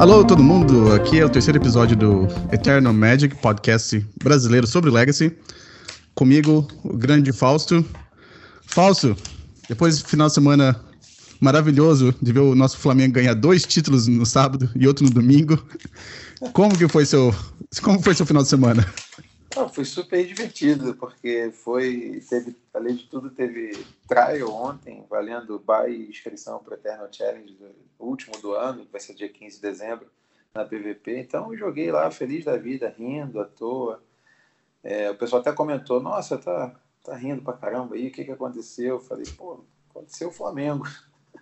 Alô, todo mundo! Aqui é o terceiro episódio do Eternal Magic, podcast brasileiro sobre Legacy. Comigo, o grande Fausto. Fausto, depois do final de semana maravilhoso de ver o nosso Flamengo ganhar dois títulos no sábado e outro no domingo, como que foi seu, como foi seu final de semana? Ah, foi super divertido, porque foi, teve, além de tudo, teve trial ontem, valendo buy e inscrição para o Eternal Challenge, o último do ano, que vai ser dia 15 de dezembro, na PVP. Então, eu joguei lá, feliz da vida, rindo à toa. É, o pessoal até comentou, nossa, tá, tá rindo pra caramba aí, o que que aconteceu? Eu falei, pô, aconteceu o Flamengo.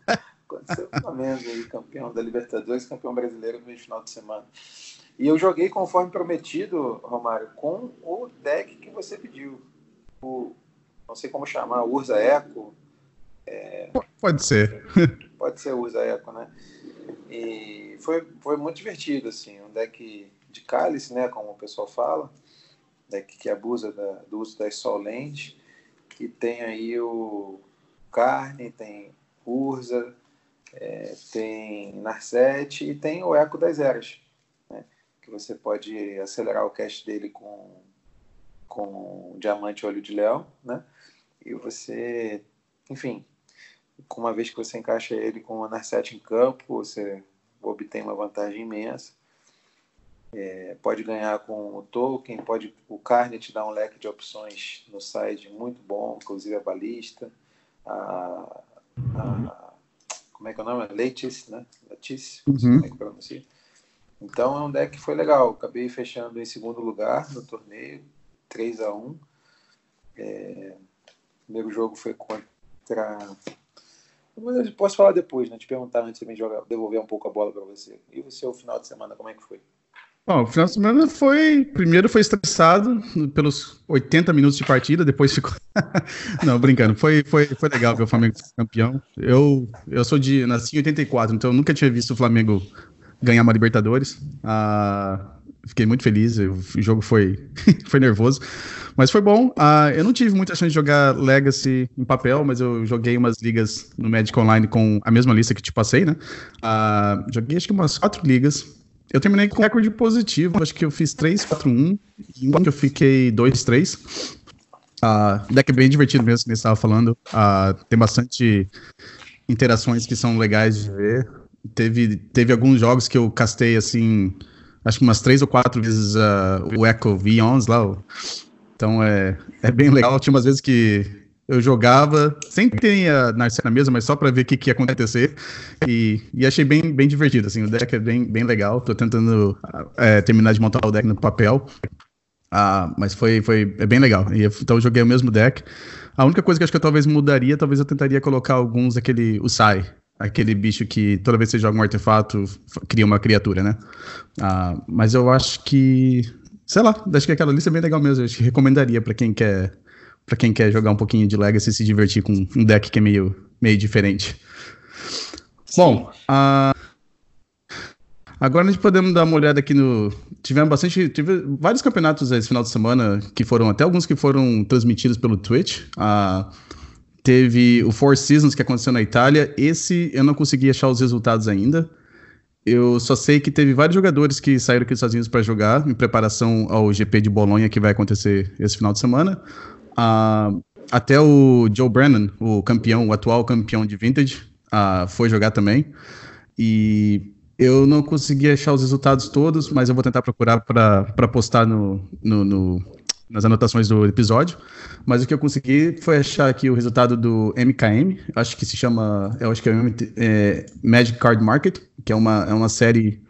aconteceu o Flamengo aí, campeão da Libertadores, campeão brasileiro no final de semana. E eu joguei conforme prometido, Romário, com o deck que você pediu. O, não sei como chamar, Urza Eco. É, pode ser. pode ser Urza Eco, né? E foi, foi muito divertido, assim. Um deck de cálice, né? Como o pessoal fala. Deck que abusa da, do uso das Solente. Que tem aí o Carne, tem Urza, é, tem Narset e tem o Eco das Eras que você pode acelerar o cast dele com, com diamante olho de leão, né? E você, enfim, com uma vez que você encaixa ele com o Narset em campo, você obtém uma vantagem imensa. É, pode ganhar com o token, pode o Carne te dá um leque de opções no site muito bom, inclusive a balista, a, a como é que é o nome? Leitice, né? Leitice, uhum. como é que pronuncia? Então é um deck que foi legal. Acabei fechando em segundo lugar no torneio, 3 a 1 é... O primeiro jogo foi contra. Mas posso falar depois, né? Te perguntar antes de me jogar, devolver um pouco a bola para você. E o seu final de semana, como é que foi? Bom, o final de semana foi. Primeiro foi estressado pelos 80 minutos de partida, depois ficou. Não, brincando. Foi, foi, foi legal ver o Flamengo campeão. Eu, eu sou de. Nasci em 84, então eu nunca tinha visto o Flamengo ganhar uma Libertadores. Ah, fiquei muito feliz, o jogo foi, foi nervoso, mas foi bom. Ah, eu não tive muita chance de jogar Legacy em papel, mas eu joguei umas ligas no Magic Online com a mesma lista que te passei, né? Ah, joguei acho que umas quatro ligas. Eu terminei com recorde positivo, acho que eu fiz 3, 4, 1, e um que eu fiquei 2, 3. Uh, deck é bem divertido mesmo, que você estava falando. Uh, tem bastante interações que são legais de ver. Teve, teve alguns jogos que eu castei assim, acho que umas três ou quatro vezes uh, o Echo V11 lá. Então é, é bem legal. Tinha umas vezes que eu jogava, sem ter a Narcia na mesa, mas só para ver o que, que ia acontecer. E, e achei bem, bem divertido, assim, o deck é bem, bem legal. Tô tentando é, terminar de montar o deck no papel. Ah, mas foi, foi é bem legal. E, então eu joguei o mesmo deck. A única coisa que acho que eu talvez mudaria, talvez eu tentaria colocar alguns daquele, o Sai, aquele bicho que toda vez que você joga um artefato cria uma criatura, né? Ah, mas eu acho que, sei lá, acho que aquela lista é bem legal mesmo. Eu acho que recomendaria para quem quer para quem quer jogar um pouquinho de Legacy e se divertir com um deck que é meio, meio diferente. Sim. Bom, uh, agora a gente podemos dar uma olhada aqui no. Tivemos bastante. Tive vários campeonatos esse final de semana que foram, até alguns que foram transmitidos pelo Twitch. Uh, Teve o Four Seasons que aconteceu na Itália. Esse eu não consegui achar os resultados ainda. Eu só sei que teve vários jogadores que saíram aqui sozinhos para jogar em preparação ao GP de Bolonha que vai acontecer esse final de semana. Uh, até o Joe Brennan, o campeão, o atual campeão de Vintage, uh, foi jogar também. E eu não consegui achar os resultados todos, mas eu vou tentar procurar para postar no, no, no, nas anotações do episódio. Mas o que eu consegui foi achar aqui o resultado do MKM, acho que se chama, eu acho que é, é Magic Card Market, que é uma, é uma série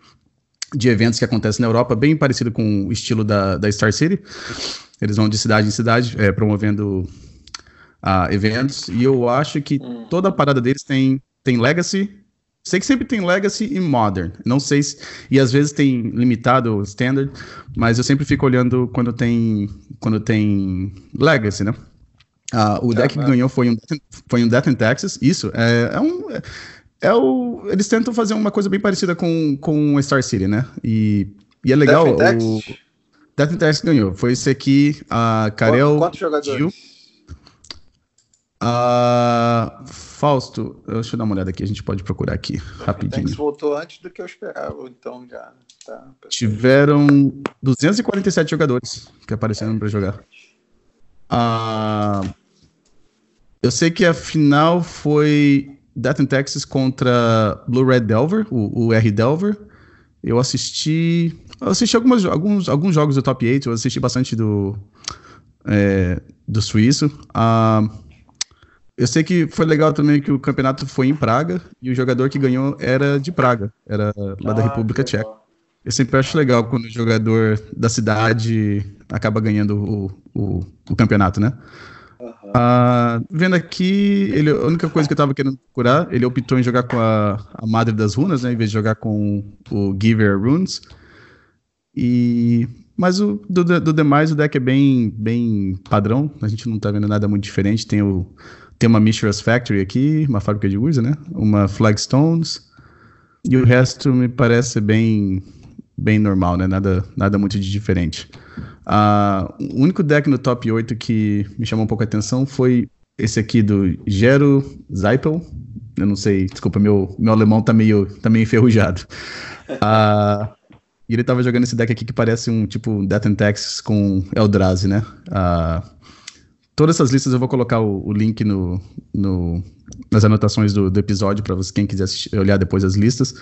de eventos que acontece na Europa, bem parecido com o estilo da, da Star City. Eles vão de cidade em cidade, é, promovendo uh, eventos. E eu acho que hum. toda a parada deles tem, tem Legacy, Sei que sempre tem Legacy e Modern. Não sei se. E às vezes tem limitado, Standard, mas eu sempre fico olhando quando tem. Quando tem Legacy, né? Uh, o deck que ganhou foi um, foi um Death in Texas. Isso, é, é um. É, o, eles tentam fazer uma coisa bem parecida com, com Star City, né? E, e é legal. Death in o Death in Texas ganhou. Foi esse aqui, a Karel. Quantos jogadores? Gil. Uh, Fausto, deixa eu dar uma olhada aqui, a gente pode procurar aqui rapidinho. O voltou antes do que eu esperava, então já tá. Tiveram 247 jogadores que apareceram é. para jogar. Uh, eu sei que a final foi Death in Texas contra Blue Red Delver, o, o R Delver. Eu assisti. Eu assisti algumas, alguns, alguns jogos do Top 8, eu assisti bastante do, é, do Suíço. Uh, eu sei que foi legal também que o campeonato foi em Praga e o jogador que ganhou era de Praga, era lá ah, da República Tcheca. Eu sempre acho legal quando o jogador da cidade acaba ganhando o, o, o campeonato, né? Uhum. Ah, vendo aqui, ele, a única coisa que eu tava querendo procurar, ele optou em jogar com a, a Madre das Runas, né? Em vez de jogar com o Giver Runes. E mas o, do, do demais, o deck é bem, bem padrão. A gente não tá vendo nada muito diferente. Tem o, tem uma Mishra's Factory aqui, uma fábrica de Urza, né? Uma Flagstones. E o resto me parece bem bem normal, né? Nada, nada muito de diferente. Uh, o único deck no top 8 que me chamou um pouco a atenção foi esse aqui do Gero Zeipel. Eu não sei, desculpa, meu, meu alemão tá meio, tá meio enferrujado. Uh, e ele tava jogando esse deck aqui que parece um tipo Death and Taxes com Eldrazi, né? Uh, Todas essas listas eu vou colocar o, o link no, no, nas anotações do, do episódio para quem quiser assistir, olhar depois as listas.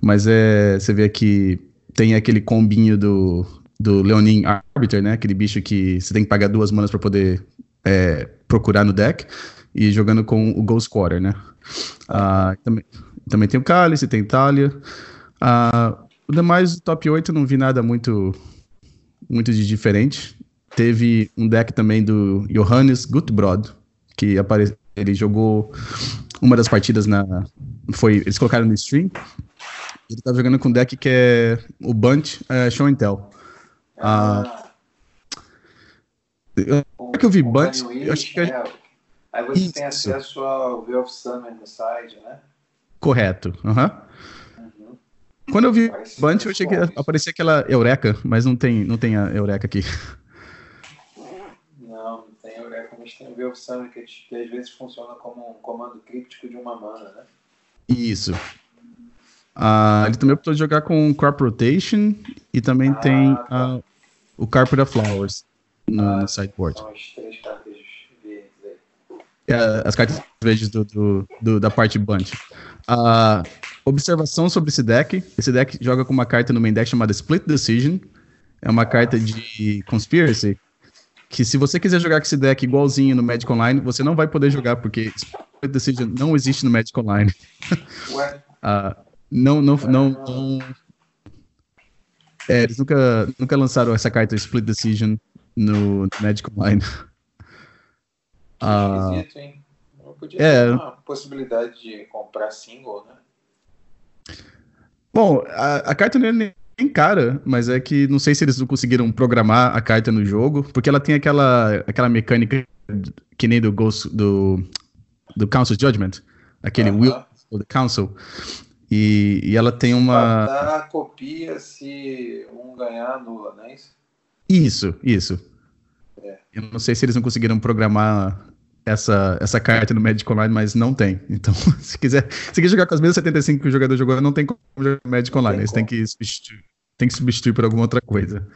Mas é, você vê aqui tem aquele combinho do, do Leonin Arbiter, né? Aquele bicho que você tem que pagar duas manas para poder é, procurar no deck. E jogando com o Ghost Quarter, né? Ah, também, também tem o Cálice, tem Itália. Ah, o demais, top 8, não vi nada muito, muito de diferente. Teve um deck também do Johannes Gutbrod, que apare... ele jogou uma das partidas na. Foi, eles colocaram no stream. Ele tá jogando com um deck que é o Bunch é, Show and Tell. Ah. Uh, que eu vi Bunch, eu acho que. É. Aí você Isso. tem acesso ao Way of Summer no site, né? Correto. Uhum. Uhum. Quando eu vi Bunch, eu achei que aparecia aquela Eureka, mas não tem, não tem a Eureka aqui. Gente tem o Wave Summit, que às vezes funciona como um comando críptico de uma mana, né? Isso. Ah, ele também optou jogar com Crop Rotation e também ah, tem tá. uh, o Carpet of Flowers no, ah, no sideboard. São as três cartas verdes aí. É, as cartas verdes do, do, do, da parte bunch. Uh, observação sobre esse deck. Esse deck joga com uma carta no main deck chamada Split Decision. É uma carta de Conspiracy que se você quiser jogar com esse deck igualzinho no Magic Online, você não vai poder jogar, porque Split Decision não existe no Magic Online. Ué? uh, não, não, não, não... É, eles nunca, nunca lançaram essa carta Split Decision no, Magic Online. Uh, Esquisito, hein? Podia é, ter uma possibilidade de comprar single, né? Bom, a, a carta não é bem cara, mas é que não sei se eles não conseguiram programar a carta no jogo, porque ela tem aquela, aquela mecânica que nem do Ghost, do, do Council Judgment, aquele uh -huh. Will of the Council. E, e ela tem uma. Dar copia se um ganhar anula, não é isso? Isso, isso. É. Eu não sei se eles não conseguiram programar essa, essa carta no Magic Online, mas não tem. Então, se quiser, se quiser jogar com as mesmas 75 que o jogador jogou, não tem como jogar Magic Online. Eles têm que substituir tem que substituir por alguma outra coisa.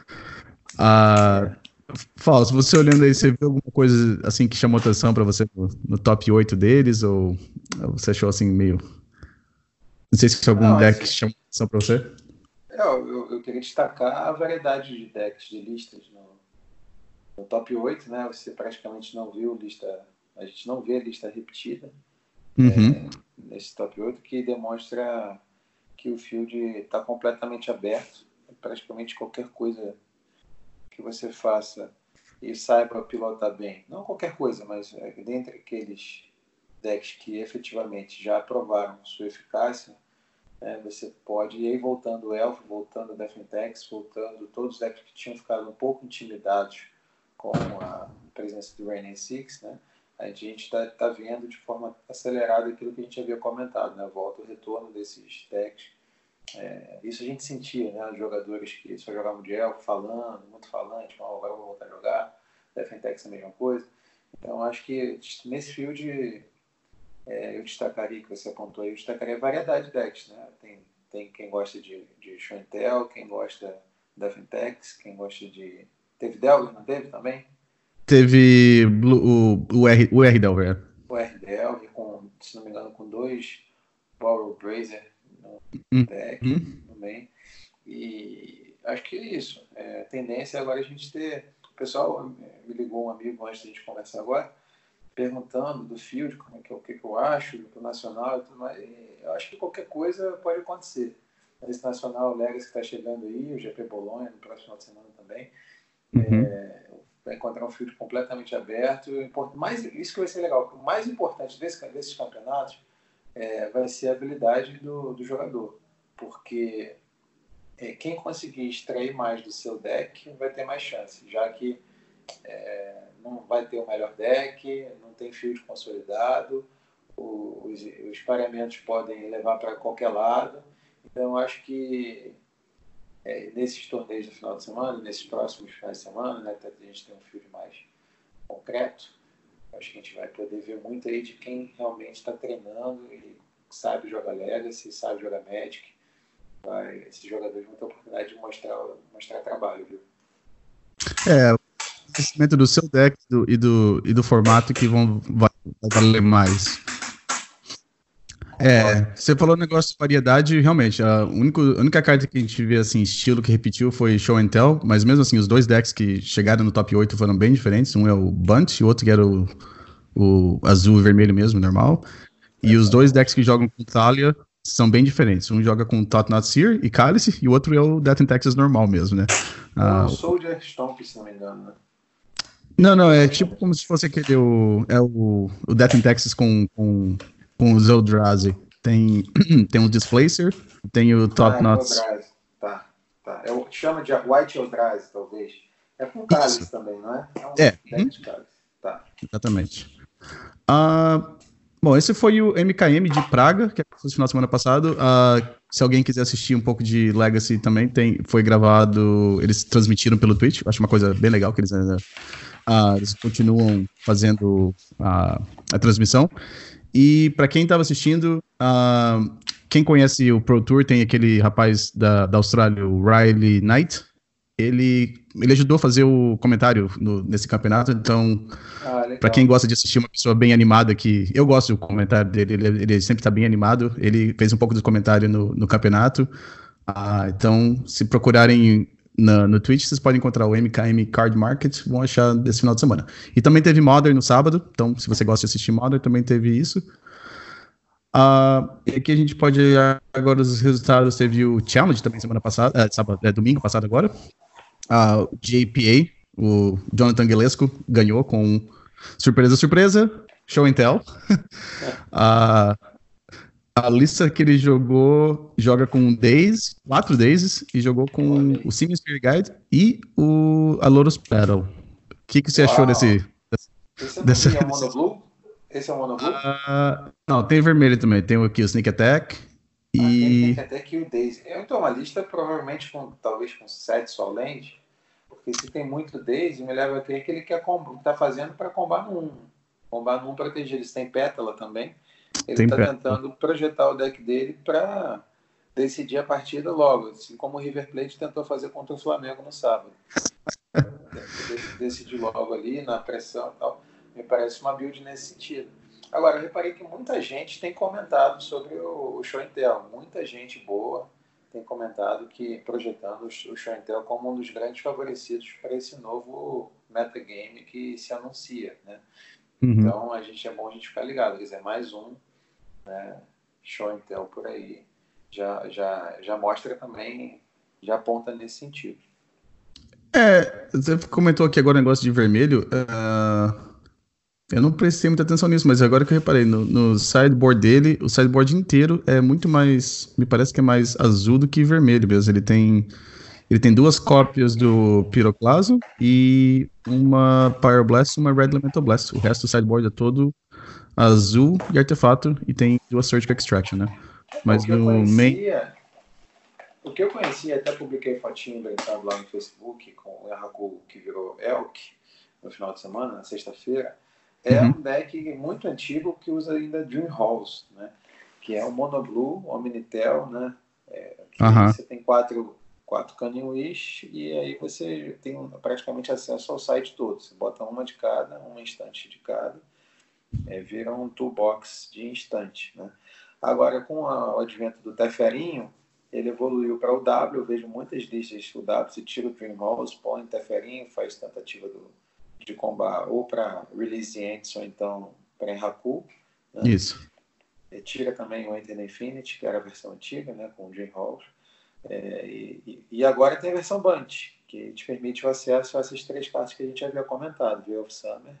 Ah, Fausto, você olhando aí, você viu alguma coisa assim que chamou atenção para você no, no, top 8 deles? Ou, você achou assim meio. Não sei se tinha algum Não, deck assim, que chamou atenção para você? É, eu, eu, queria destacar a variedade de decks, de listas. No, no top 8, né? Você praticamente não viu lista. A gente não vê a lista repetida uhum. é, nesse top 8, que demonstra que o field está completamente aberto praticamente qualquer coisa que você faça e saiba pilotar bem, não qualquer coisa, mas é, dentre aqueles decks que efetivamente já provaram sua eficácia, é, você pode ir voltando o Elf, voltando o Defentex, voltando todos os decks que tinham ficado um pouco intimidados com a presença do Reigning Six, né? A gente está tá vendo de forma acelerada aquilo que a gente havia comentado, né? Volta o retorno desses decks é, isso a gente sentia, né? Jogadores que só jogavam de elfo, falando, muito falante, mal, vou voltar a jogar. Defentex é a mesma coisa. Então, acho que nesse field é, eu destacaria, que você apontou aí, eu destacaria a variedade de decks. Né? Tem, tem quem gosta de, de show quem gosta da Fintex, quem gosta de. Teve Delver, não teve também? Teve o, o, R, o R Delver. O R Delver, com, se não me engano, com dois Power Brazer no hum. deck hum. também. E acho que é isso. É, a tendência é agora a gente ter. O pessoal me ligou um amigo antes de a gente conversar agora perguntando do field, como é que, o que, que eu acho, do nacional e tudo mais. E eu acho que qualquer coisa pode acontecer. Esse nacional Legacy que está chegando aí, o GP Bolonha no próximo final de semana também. Uhum. É, vai encontrar um field completamente aberto. Mais, isso que vai ser legal. O mais importante desse, desses campeonatos é, vai ser a habilidade do, do jogador. Porque é, quem conseguir extrair mais do seu deck vai ter mais chance, já que é, não vai ter o melhor deck, não tem field consolidado, os, os pareamentos podem levar para qualquer lado. Então, acho que é, nesses torneios do final de semana, nesses próximos finais de semana, né, até a gente tem um field mais concreto, acho que a gente vai poder ver muito aí de quem realmente está treinando e sabe jogar Legacy, sabe jogar Magic. Vai, esses jogadores vão ter a oportunidade de mostrar, mostrar trabalho, viu? É, conhecimento do seu deck do, e, do, e do formato que vão vai valer mais. É, você falou negócio de variedade, realmente, a, único, a única carta que a gente vê, assim, estilo que repetiu foi Show and Tell, mas mesmo assim, os dois decks que chegaram no top 8 foram bem diferentes, um é o Bunt e o outro que era o, o azul e vermelho mesmo, normal, e os dois decks que jogam com Thalia são bem diferentes, um joga com Tot Not Seer e Cálice, e o outro é o Death in Texas normal mesmo, né? É o Soldier Stomp, se não me engano, né? Não, não, é tipo como se fosse aquele. O, é o, o Death in Texas com, com, com o Zeldrazi. Tem, tem o Displacer, tem o Top ah, Knots. É tá, tá. É chama de White Eldrazi, talvez. É com cálice também, não é? É. Um é. Uhum. Tá. Exatamente. Uh, bom, esse foi o MKM de Praga, que aconteceu no final de semana passado. Uh, se alguém quiser assistir um pouco de Legacy também, tem, foi gravado. Eles transmitiram pelo Twitch. Acho uma coisa bem legal que eles ainda Uh, eles continuam fazendo a, a transmissão. E para quem estava assistindo, uh, quem conhece o Pro Tour tem aquele rapaz da, da Austrália, o Riley Knight. Ele, ele ajudou a fazer o comentário no, nesse campeonato, então, ah, para quem gosta de assistir uma pessoa bem animada, que eu gosto do comentário dele, ele, ele sempre está bem animado. Ele fez um pouco do comentário no, no campeonato. Ah, então, se procurarem na, no Twitch, vocês podem encontrar o MKM Card Market, vão achar desse final de semana. E também teve Modern no sábado, então se você gosta de assistir Modern, também teve isso. Uh, e aqui a gente pode agora os resultados. Teve o Challenge também semana passada, é, sábado, é, domingo passado agora. Uh, o JPA, o Jonathan Guilesco, ganhou com surpresa, surpresa, show and tell. uh, a lista que ele jogou joga com Days, quatro Days, e jogou com o Sims Spirit Guide e o Aloros Battle. O que, que você Uau. achou desse. Esse é dessa, é Blue? Esse é o Mono Blue? Uh, não, tem vermelho também. Tem aqui o Sneak Attack. E... Ah, tem Sneak Attack e o Days. Então, uma lista provavelmente com talvez com sete Solend, porque se tem muito Days, me leva a crer que ele quer tá fazendo para combar no 1. Combar no 1 proteger. Eles têm pétala também. Ele está tentando projetar o deck dele para decidir a partida logo, assim como o River Plate tentou fazer contra o Flamengo no sábado. decidir logo ali na pressão e tal. Me parece uma build nesse sentido. Agora, eu reparei que muita gente tem comentado sobre o, Show Intel. Muita gente boa tem comentado que projetando o Show Intel como um dos grandes favorecidos para esse novo metagame que se anuncia, né? Uhum. Então, a gente é bom a gente ficar ligado. Quer dizer, mais um né? show Intel por aí já, já, já mostra também, já aponta nesse sentido. É, você comentou aqui agora o negócio de vermelho. Uh, eu não prestei muita atenção nisso, mas agora que eu reparei, no, no, sideboard dele, o sideboard inteiro é muito mais. Me parece que é mais azul do que vermelho mesmo. Ele tem. Ele tem duas cópias do Pyroclasm e uma Pyroblast e uma Red Elemental Blast. O resto do sideboard é todo azul e artefato e tem duas Surgical Extraction, né? Mas no main... O que eu conhecia, até publiquei fotinho brincando lá no Facebook com o Erraku que virou Elk no final de semana, na sexta-feira. é uhum. um deck muito antigo que usa ainda Dream Halls, né? Que é o Mono Blue, o Omnitel, né? É, uhum. Você tem quatro, quatro Canning Wish e aí você tem praticamente acesso ao site todo. Você bota uma de cada, uma instante de cada, é, vira um toolbox de instante, né? Agora, com o advento do Teferinho, ele evoluiu para o W. Eu vejo muitas listas o W se tira o Dream Halls, põe Teferinho, faz tentativa do, de combar ou para Release Ants ou então para Enraku. Né? Isso. E tira também o Enter Infinity, que era a versão antiga, né, com o Dream Halls. É, e, e, agora tem a versão Bunt, que te permite o acesso a essas três cartas que a gente havia comentado: View of Summer,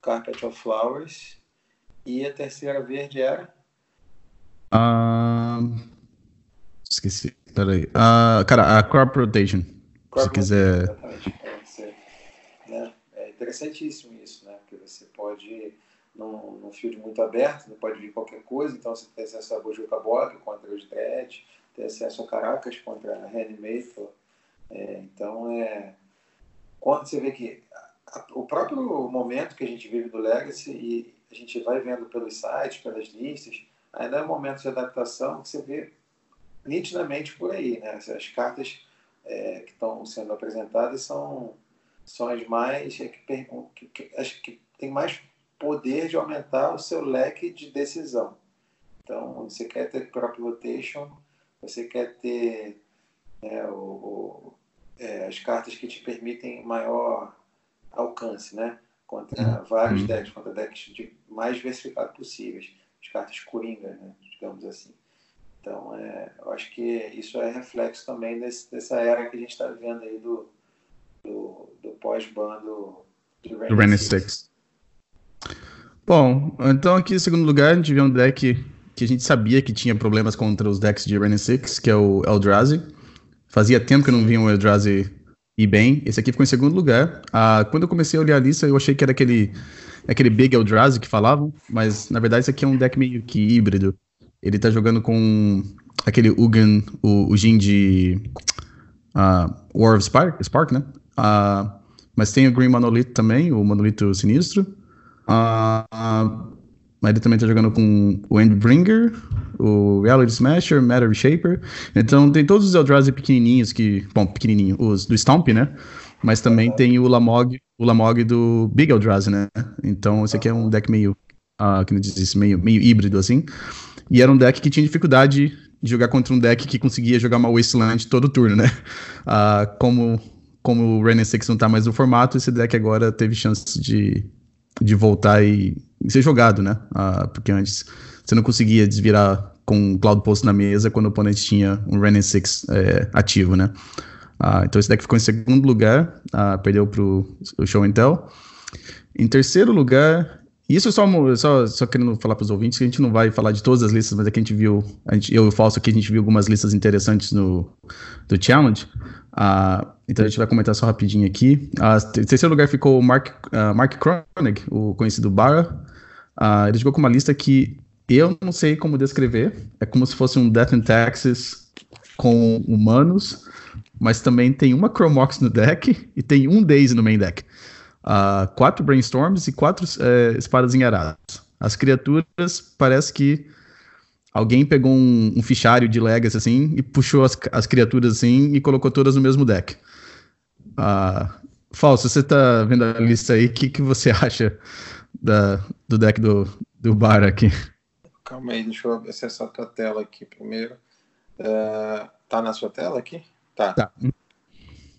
Carpet of Flowers e a terceira verde era Uh, esqueci, peraí. Uh, cara, a Crop Rotation. Crop se quiser. Exatamente. Né? É interessantíssimo isso, né? Porque você pode, num, num field muito aberto, não pode vir qualquer coisa, então você tem acesso a Bojuka Bog contra os Dread, tem acesso a Caracas contra a Reanimator. É, então, é. Quando você vê que o próprio momento que a gente vive do Legacy, e a gente vai vendo pelos sites, pelas listas, ainda é um momento de adaptação que você vê nitidamente por aí. Né? As cartas é, que estão sendo apresentadas são, são as mais. É, que, que, que tem mais poder de aumentar o seu leque de decisão. Então, você quer ter crop rotation, você quer ter né, o, o, é, as cartas que te permitem maior alcance, né? Contra uhum. vários decks, contra decks de mais diversificados possíveis as cartas coringa, né, digamos assim. Então, é, eu acho que isso é reflexo também desse, dessa era que a gente está vivendo aí do, do, do pós-ban do, do Rainy Six. Bom, então aqui em segundo lugar a gente vê um deck que a gente sabia que tinha problemas contra os decks de Rainy Six, que é o Eldrazi. Fazia tempo que eu não via um Eldrazi ir bem. Esse aqui ficou em segundo lugar. Ah, quando eu comecei a olhar a lista, eu achei que era aquele aquele Big Eldrazi que falavam, mas na verdade isso aqui é um deck meio que híbrido. Ele tá jogando com aquele Ugin, o, o Jin de uh, War of Spark, Spark né? Uh, mas tem o Green Monolith também, o Monolito Sinistro. Uh, mas ele também tá jogando com o Endbringer, o Reality Smasher, Matter Shaper. Então tem todos os Eldrazi pequenininhos que... Bom, pequenininho, os do Stomp, né? Mas também tem o Lamog, o Lamog do Big Eldrazi, né? Então esse aqui é um deck meio, uh, que diz meio, meio híbrido assim. E era um deck que tinha dificuldade de jogar contra um deck que conseguia jogar uma Wasteland todo turno, né? Uh, como como o Renin 6 não tá mais no formato, esse deck agora teve chance de, de voltar e, e ser jogado, né? Uh, porque antes você não conseguia desvirar com o Cloud Post na mesa quando o oponente tinha um Renin 6 é, ativo, né? Ah, então esse deck ficou em segundo lugar, ah, perdeu para o Show Intel. Em terceiro lugar, isso só, só, só querendo falar para os ouvintes que a gente não vai falar de todas as listas, mas é que a gente viu, a gente, eu e o Falso aqui, a gente viu algumas listas interessantes no do Challenge. Ah, então a gente vai comentar só rapidinho aqui. Ah, em terceiro lugar ficou o Mark, uh, Mark Kronig, o conhecido Barra. Uh, ele jogou com uma lista que eu não sei como descrever. É como se fosse um Death and Taxes com humanos mas também tem uma Chromox no deck e tem um Daisy no main deck. Uh, quatro Brainstorms e quatro uh, espadas enharadas. As criaturas, parece que alguém pegou um, um, fichário de Legacy assim e puxou as, as criaturas assim e colocou todas no mesmo deck. Uh, Falso, você tá vendo a lista aí, o que, que você acha da, do deck do, do Bar aqui? Calma aí, deixa eu acessar a tua tela aqui primeiro. Uh, tá na sua tela aqui? Tá. tá.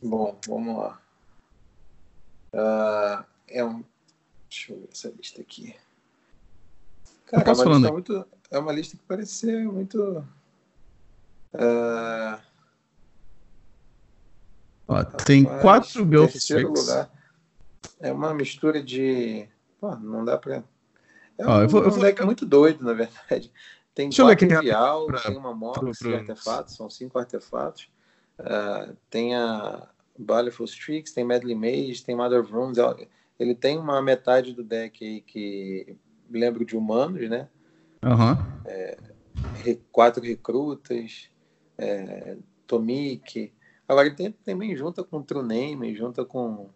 Bom, vamos lá. Uh, é um. Deixa eu ver essa lista aqui. Cara, é uma, lista muito, é uma lista que parece ser muito. Uh... Ó, tem quatro Ghost lugar. É uma mistura de. Pô, não dá pra. É um, eu vou, eu vou... deck muito doido, na verdade. Tem Deixa quatro vial, tem uma mox de artefatos, são cinco artefatos. Uh, tem a Baleful Strix, tem Medley Mage, tem Mother of Runes. Ele tem uma metade do deck aí que lembro de humanos, né? Uhum. É, quatro recrutas, é, Tomik. Agora ele tem, também junta com True Name, junta com.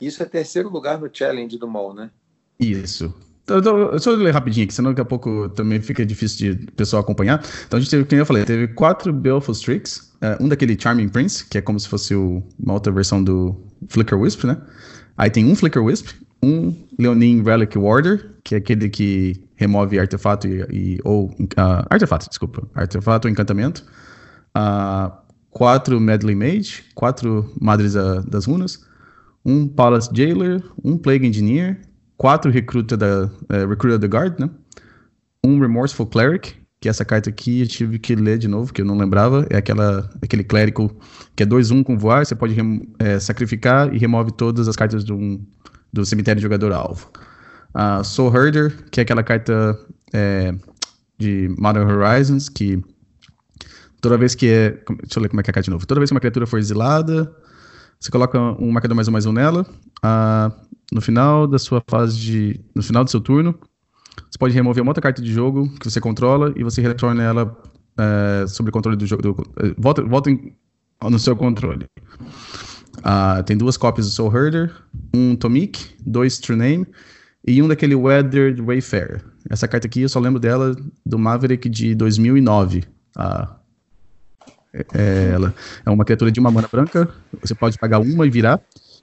Isso é terceiro lugar no challenge do mall, né? Isso. Então, deixa eu ler rapidinho aqui, senão daqui a pouco também fica difícil de pessoal acompanhar. Então a gente teve, como eu falei, teve quatro Baleful Streaks, uh, um daquele Charming Prince, que é como se fosse uma outra versão do Flicker Wisp, né? Aí tem um Flicker Wisp, um Leonin Relic Warder, que é aquele que remove artefato e, e ou uh, artefato, desculpa, artefato ou encantamento. Uh, quatro Medley Mage, quatro Madres das Runas, um Palace Jailer, um Plague Engineer, quatro Recruta da uh, Recruiter da Guard, né? Um Remorseful Cleric, que essa carta aqui eu tive que ler de novo, que eu não lembrava, é aquela, aquele clérigo que é 2-1 com voar, você pode é, sacrificar e remove todas as cartas do, um, do cemitério de jogador alvo. Uh, Soul Herder, que é aquela carta é, de Modern Horizons, que toda vez que é. Deixa eu ler como é que é a carta de novo. Toda vez que uma criatura for exilada, você coloca um marcador mais um mais um nela. No final da sua fase de. No final do seu turno, você pode remover uma outra carta de jogo que você controla e você retorna ela é, sob o controle do jogo. Do, é, volta volta em, no seu controle. Tem duas cópias do Soul Herder, um Tomik, dois True Name e um daquele Weathered Wayfarer. Essa carta aqui eu só lembro dela do Maverick de 2009. Uh, é, ela é uma criatura de uma mana branca. Você pode pagar uma e virar.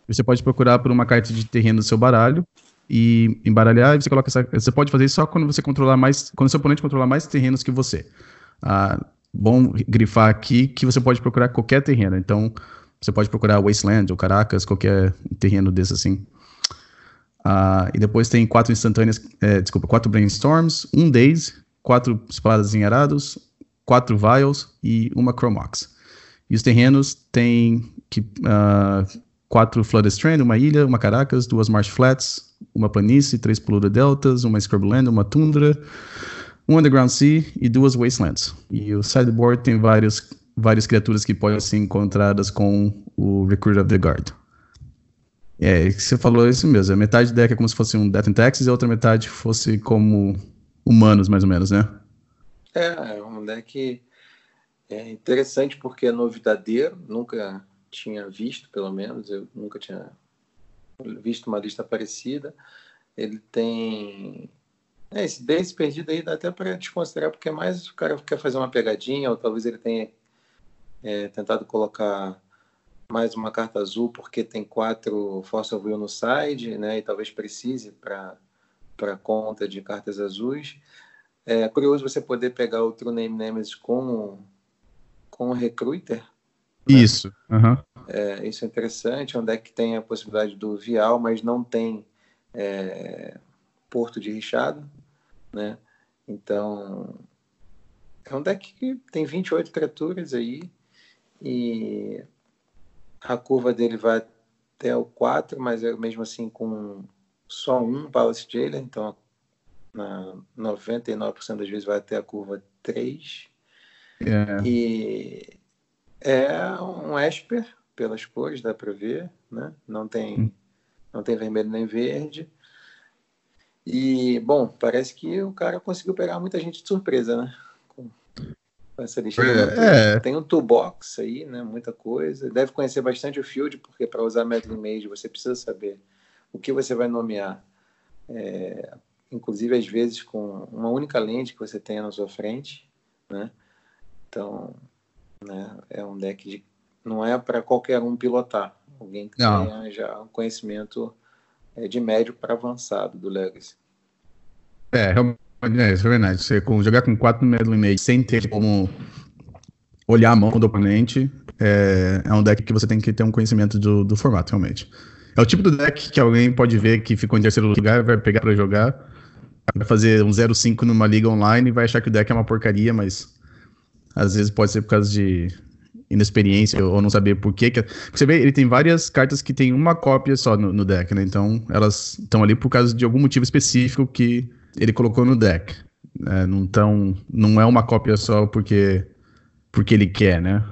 Você pode procurar por uma carta de terreno do seu baralho e embaralhar, e você coloca essa, Você pode fazer isso só quando você controlar mais. Quando seu oponente controlar mais terrenos que você. Ah, bom grifar aqui que você pode procurar qualquer terreno. Então, você pode procurar Wasteland ou Caracas, qualquer terreno desse assim. Ah, e depois tem quatro instantâneas, é, desculpa, quatro brainstorms, um days, quatro espadas em arados, quatro vials e uma chromox. E os terrenos tem que uh, quatro Flood Strand, uma ilha, uma Caracas, duas Marsh Flats, uma planície, três Polluted Deltas, uma Scrubland, uma Tundra, um Underground Sea e duas Wastelands. E o sideboard tem vários, várias criaturas que podem ser encontradas com o Recruit of the Guard. É, você falou isso mesmo. A metade do deck é como se fosse um Death and Taxes e a outra metade fosse como humanos, mais ou menos, né? É, é um deck é interessante porque é novidadeiro, nunca tinha visto, pelo menos, eu nunca tinha visto uma lista parecida. Ele tem. É, esse base perdido aí dá até para desconsiderar, porque é mais o cara quer fazer uma pegadinha, ou talvez ele tenha é, tentado colocar mais uma carta azul porque tem quatro of Will no side, né? E talvez precise para conta de cartas azuis. É curioso você poder pegar o True Name Nemesis com com o Recruiter, né? Isso. Uhum. É, isso é interessante. É um deck que tem a possibilidade do Vial, mas não tem é, Porto de Richado. Né? Então, é um deck que tem 28 criaturas aí. E a curva dele vai até o 4, mas é mesmo assim com só um Palace Jailer. Então, na 99% das vezes vai até a curva 3. Yeah. É. E é um Esper, pelas cores, dá para ver, né? Não tem, hum. não tem vermelho nem verde. E, bom, parece que o cara conseguiu pegar muita gente de surpresa, né? Com essa lista. É, tem um toolbox aí, né? Muita coisa. Deve conhecer bastante o field, porque para usar Metal Mage você precisa saber o que você vai nomear. É, inclusive, às vezes, com uma única lente que você tenha na sua frente, né? Então, né? É um deck de não é para qualquer um pilotar. Alguém que não. tenha já um conhecimento é, de médio para avançado do Legacy. É, realmente, é, isso é verdade. Você com, jogar com 4 medley meio sem ter como olhar a mão do oponente é, é, um deck que você tem que ter um conhecimento do, do formato, realmente. É o tipo do deck que alguém pode ver que ficou em terceiro lugar, vai pegar para jogar, vai fazer um 0-5 numa liga online e vai achar que o deck é uma porcaria, mas às vezes pode ser por causa de inexperiência ou não saber por quê. Que... Você vê, ele tem várias cartas que tem uma cópia só no, no deck, né? Então elas estão ali por causa de algum motivo específico que ele colocou no deck. É, não, tão, não é uma cópia só porque, porque ele quer, né?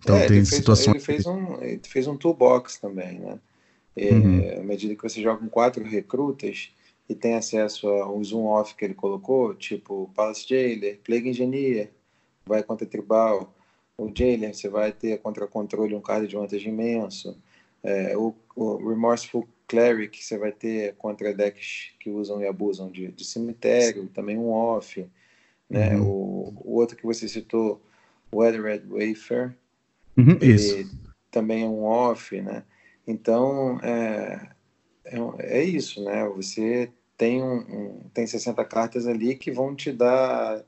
Então é, tem ele situações. Fez, ele, fez um, ele fez um toolbox também, né? É, uhum. À medida que você joga com quatro recrutas e tem acesso ao zoom off que ele colocou, tipo Palace Jailer, Plague Engineer, vai contra tribal. O Jailer, você vai ter contra controle um card de vantagem imenso. É, o, o Remorseful Cleric você vai ter contra decks que usam e abusam de, de cemitério, também um off. Né? Uhum. O, o, outro que você citou, Weathered Wafer, uhum, isso. também é um off. Né? Então, é, é, é isso. Né? Você tem, um, um, tem 60 cartas ali que vão te dar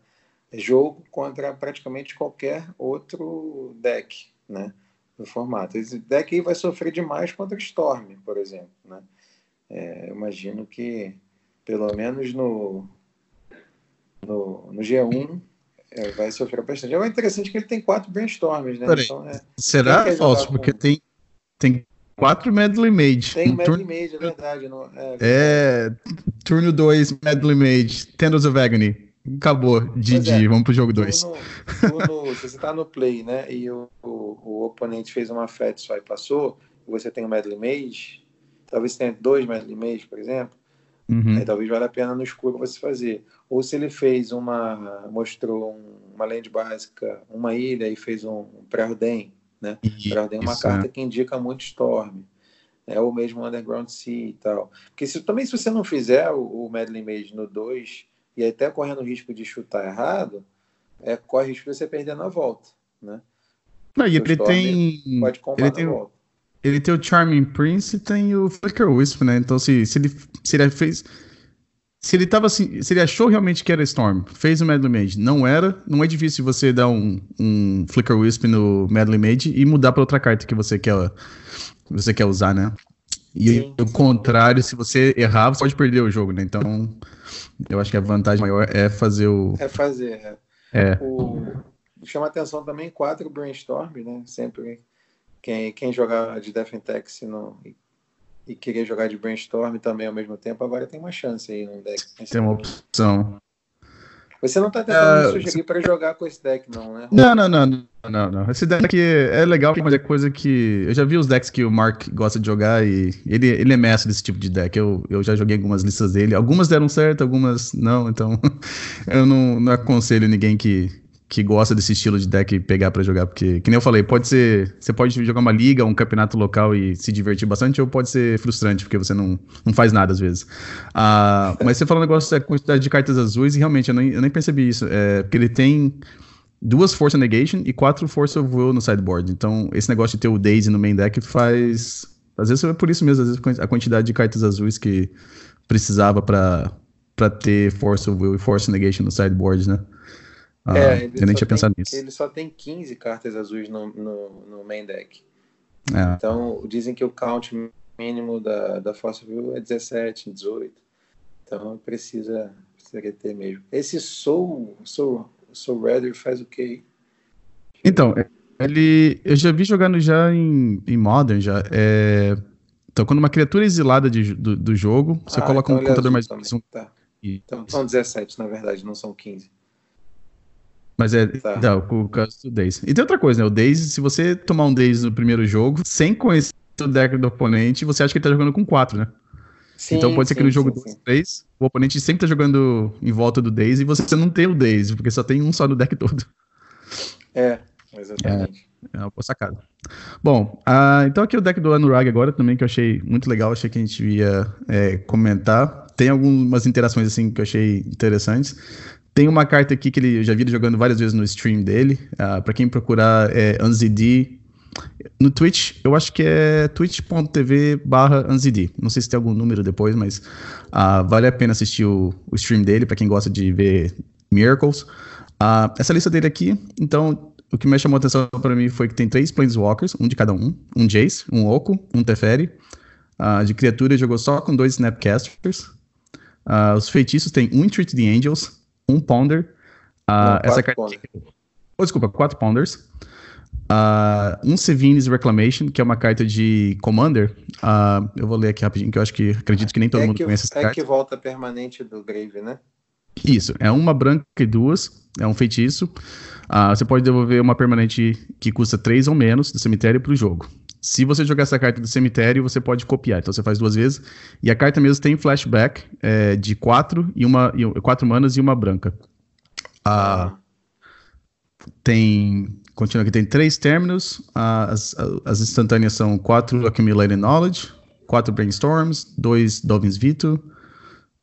jogo contra praticamente qualquer outro deck. Né? no formato. Esse deck aí vai sofrer demais contra Storm, por exemplo. Né? É, imagino que, pelo menos no, no, no G1, é, vai sofrer bastante. É interessante que ele tem quatro brainstorms, né? Então, é, Será falso? Com... Porque tem, tem quatro Medley Mage. Tem um Medley turno... Mage, é verdade. Não, é, é, turno 2, Medley Mage, Tenders of Agony. Acabou, Didi, é, vamos pro jogo 2. Se você tá no play, né, e o, o, o oponente fez uma fat só e passou, e você tem um Medley Mage, talvez tenha dois Medley Mage, por exemplo, uhum. aí talvez valha a pena no escuro você fazer. Ou se ele fez uma, mostrou um, uma land básica, uma ilha e fez um, um pré-ordem, né? Pré-ordem é uma carta é. que indica muito Storm. É, ou mesmo Underground Sea e tal. Porque se, também se você não fizer o, o Medley Mage no 2, e até correndo o risco de chutar errado, é, corre o risco de você perder na volta, né? Não, e ele tem... Pode ele tem, volta. ele tem o Charming Prince e tem o Flicker Wisp, né? Então, se, se, ele, se ele fez... Se ele tava assim, se ele achou realmente que era Storm, fez o Medley Mage, não era, não é difícil você dar um, um Flicker Wisp no Medley Mage e mudar para outra carta que você quer, você quer usar, né? E o contrário, se você errar, você pode perder o jogo, né? Então, eu acho que a vantagem maior é fazer o. É fazer, é. é. O... Chama atenção também quatro brainstorm, né? Sempre quem, quem jogar de Defentex não, e, e querer jogar de brainstorm também ao mesmo tempo, agora tem uma chance aí no deck. Tem uma opção. Você não tá tentando uh, me sugerir para jogar com esse deck, não, né? Não, não, não, não, não. Esse deck é legal, mas é coisa que. Eu já vi os decks que o Mark gosta de jogar e ele, ele é mestre desse tipo de deck. Eu, eu já joguei algumas listas dele. Algumas deram certo, algumas não, então eu não, não aconselho ninguém que, que gosta desse estilo de deck pegar para jogar, porque, que nem eu falei, pode ser. Você pode jogar uma liga, um campeonato local e se divertir bastante, ou pode ser frustrante, porque você não, não faz nada às vezes. Uh, mas você falou um negócio da quantidade de cartas azuis, e realmente eu nem, eu nem percebi isso. É, porque ele tem duas Force Negation e quatro Force of Will no sideboard. Então, esse negócio de ter o Daisy no main deck faz. Às vezes é por isso mesmo, às vezes a quantidade de cartas azuis que precisava para ter Force of Will e Force Negation no sideboard, né? Ah, é, eu nem tinha tem, pensado nisso. Ele só tem 15 cartas azuis no, no, no main deck. É. Então, dizem que o count mínimo da, da Force View é 17, 18. Então, precisa, precisa ter mesmo. Esse Soul, Soul, Soul Redder faz o quê? Então, ele, eu já vi jogando já em, em Modern, já. É, então, quando uma criatura é exilada de, do, do jogo, você ah, coloca então um é contador mais um. Tá. Então, são 17, na verdade, não são 15. Mas é tá. não, o caso do Days. E tem outra coisa, né? O Days, se você tomar um Days no primeiro jogo, sem conhecer o deck do oponente, você acha que ele tá jogando com 4, né? Sim, então pode ser sim, que no jogo 2, 3, o oponente sempre tá jogando em volta do Days e você não tem o Days, porque só tem um só no deck todo. É, exatamente. É, é uma boa sacada. Bom, uh, então aqui o deck do Anurag agora também, que eu achei muito legal, achei que a gente ia é, comentar. Tem algumas interações assim que eu achei interessantes. Tem uma carta aqui que ele eu já vi ele jogando várias vezes no stream dele. Uh, ah, para quem procurar é Anzid. No Twitch, eu acho que é twitch.tv barra Anzid. Não sei se tem algum número depois, mas uh, vale a pena assistir o, o stream dele, para quem gosta de ver Miracles. Uh, essa lista dele aqui, então, o que mais chamou atenção para mim foi que tem três Planeswalkers, um de cada um. Um Jace, um Oco, um Teferi. De criatura jogou só com dois Snapcasters. Os feitiços tem um Entreat the Angels, um Ponder. Uh, Não, essa carta oh, desculpa, quatro Ponders. Uh, um Sevin's Reclamation, que é uma carta de Commander. Uh, eu vou ler aqui rapidinho, que eu acho que acredito que nem todo é mundo que, conhece essa é carta. É que volta permanente do Grave, né? Isso, é uma branca e duas, é um feitiço. Uh, você pode devolver uma permanente que custa três ou menos do cemitério para o jogo. Se você jogar essa carta do cemitério, você pode copiar. Então você faz duas vezes. E a carta mesmo tem flashback é, de quatro, e uma, e, quatro manas e uma branca. Ah, tem. Continua aqui, tem três términos. As, as instantâneas são quatro Accumulated Knowledge, quatro Brainstorms, dois Dovins Vito,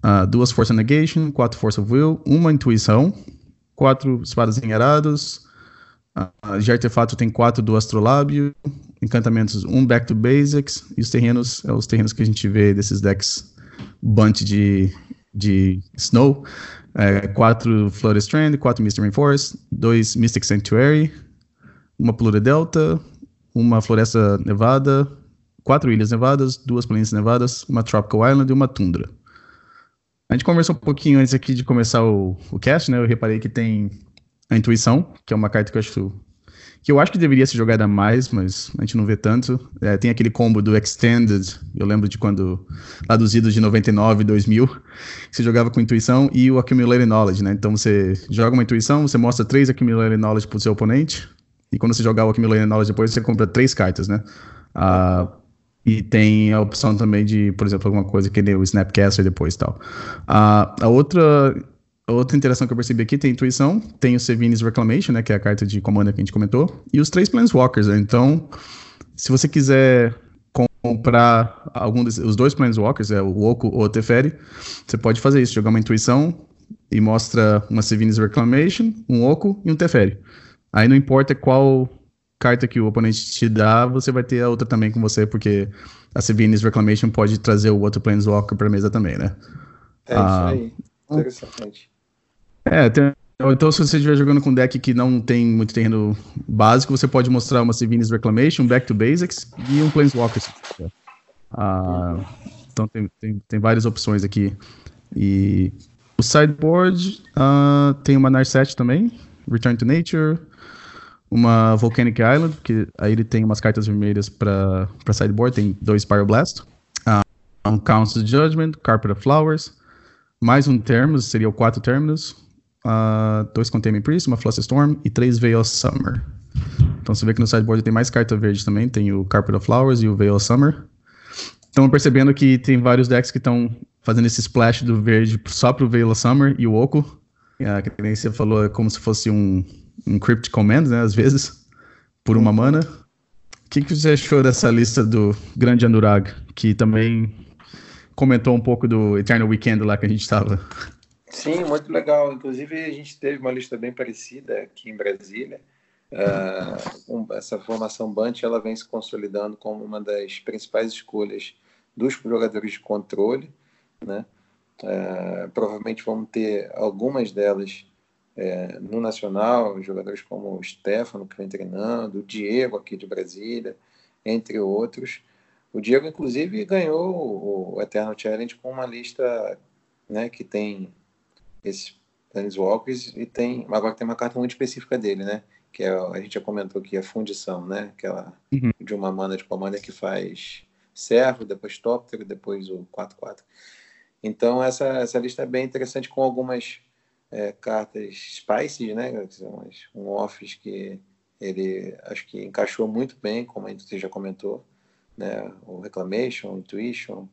uh, duas Force Negation, quatro Force of Will, uma Intuição, quatro Espadas Enharados. Uh, de artefato tem quatro do Astrolábio, encantamentos um Back to Basics, e os terrenos, é os terrenos que a gente vê desses decks Bunch de, de Snow. É, quatro Flood Strand, quatro Mystic Rainforest, dois Mystic Sanctuary, uma Plura Delta, uma Floresta Nevada, quatro Ilhas Nevadas, duas Planícies Nevadas, uma Tropical Island e uma Tundra. A gente conversou um pouquinho antes aqui de começar o, o cast, né? Eu reparei que tem a Intuição, que é uma carta que eu acho que eu acho que deveria ser jogada mais, mas a gente não vê tanto. É, tem aquele combo do Extended, eu lembro de quando, lá dos idos de 99, 2000, que você jogava com intuição e o Accumulated Knowledge, né? Então você joga uma intuição, você mostra três Accumulated Knowledge pro seu oponente, e quando você jogar o Accumulated Knowledge depois, você compra três cartas, né? Ah, e tem a opção também de, por exemplo, alguma coisa que nem o Snapcaster depois e tal. Ah, a outra Outra interação que eu percebi aqui tem intuição, tem o Sevine's Reclamation, né, que é a carta de comando que a gente comentou, e os três Planeswalkers, né? Então, se você quiser comprar algum desses, os dois Planeswalkers, é o Oco ou o Teferi, você pode fazer isso, jogar uma intuição e mostra uma Sevine's Reclamation, um Oco e um Teferi. Aí não importa qual carta que o oponente te dá, você vai ter a outra também com você, porque a Sevine's Reclamation pode trazer o outro Planeswalker pra mesa também, né? É ah, isso aí. Interessante. É, tem, então se você estiver jogando com um deck que não tem muito terreno básico, você pode mostrar uma Sevin's Reclamation, Back to Basics e um Planeswalker. Ah, então tem, tem, tem várias opções aqui. E o sideboard uh, tem uma Narset também, Return to Nature, uma Volcanic Island, que aí ele tem umas cartas vermelhas para sideboard, tem dois Pyroblast, uh, um Council Judgment, Carpet of Flowers, mais um Terminus, seria o quatro Terminus, uh, dois Containment Priest, uma Fluster Storm e três Veil Summer. Então você vê que no sideboard tem mais carta verde também, tem o Carpet of Flowers e o Veil Summer. Estão percebendo que tem vários decks que estão fazendo esse splash do verde só pro Veil Summer e o Oco. Uh, que nem você falou, é como se fosse um, um Crypt Command, né, às vezes, por uma mana. O que, que você achou dessa lista do Grande Anurag, que também comentou um pouco do Eternal Weekend lá que a gente estava Sim, muito legal. Inclusive, a gente teve uma lista bem parecida aqui em Brasília. Uh, essa formação Bunt ela vem se consolidando como uma das principais escolhas dos jogadores de controle. Né? Uh, provavelmente vamos ter algumas delas é, no Nacional, jogadores como o Stefano, que vem treinando, o Diego aqui de Brasília, entre outros. O Diego, inclusive, ganhou o Eternal Challenge com uma lista né, que tem esses Planeswalkers e tem agora tem uma carta muito específica dele, né? Que é, a gente já comentou aqui a fundição, né? Aquela uhum. de uma mana de commander que faz servo, depois tóptero, depois o 4-4. Então essa, essa lista é bem interessante com algumas é, cartas spices, né? Um office que ele acho que encaixou muito bem, como a gente já comentou, né? O Reclamation, o Intuition,